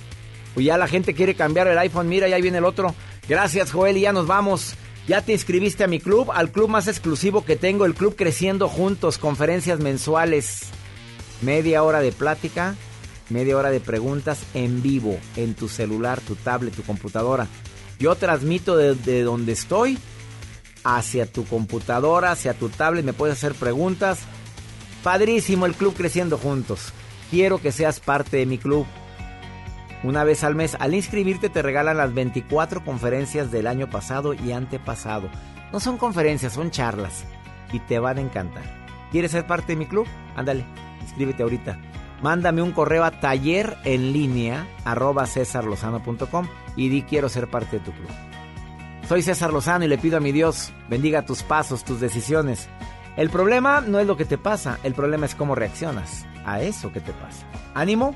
pues ya la gente quiere cambiar el iPhone. Mira, ya viene el otro. Gracias, Joel, y ya nos vamos. Ya te inscribiste a mi club, al club más exclusivo que tengo, el club Creciendo Juntos, conferencias mensuales. Media hora de plática, media hora de preguntas en vivo, en tu celular, tu tablet, tu computadora. Yo transmito desde donde estoy hacia tu computadora, hacia tu tablet, me puedes hacer preguntas. Padrísimo el club Creciendo Juntos. Quiero que seas parte de mi club. Una vez al mes, al inscribirte te regalan las 24 conferencias del año pasado y antepasado. No son conferencias, son charlas. Y te van a encantar. ¿Quieres ser parte de mi club? Ándale, inscríbete ahorita. Mándame un correo a taller en línea arroba y di quiero ser parte de tu club. Soy César Lozano y le pido a mi Dios, bendiga tus pasos, tus decisiones. El problema no es lo que te pasa, el problema es cómo reaccionas a eso que te pasa. Ánimo,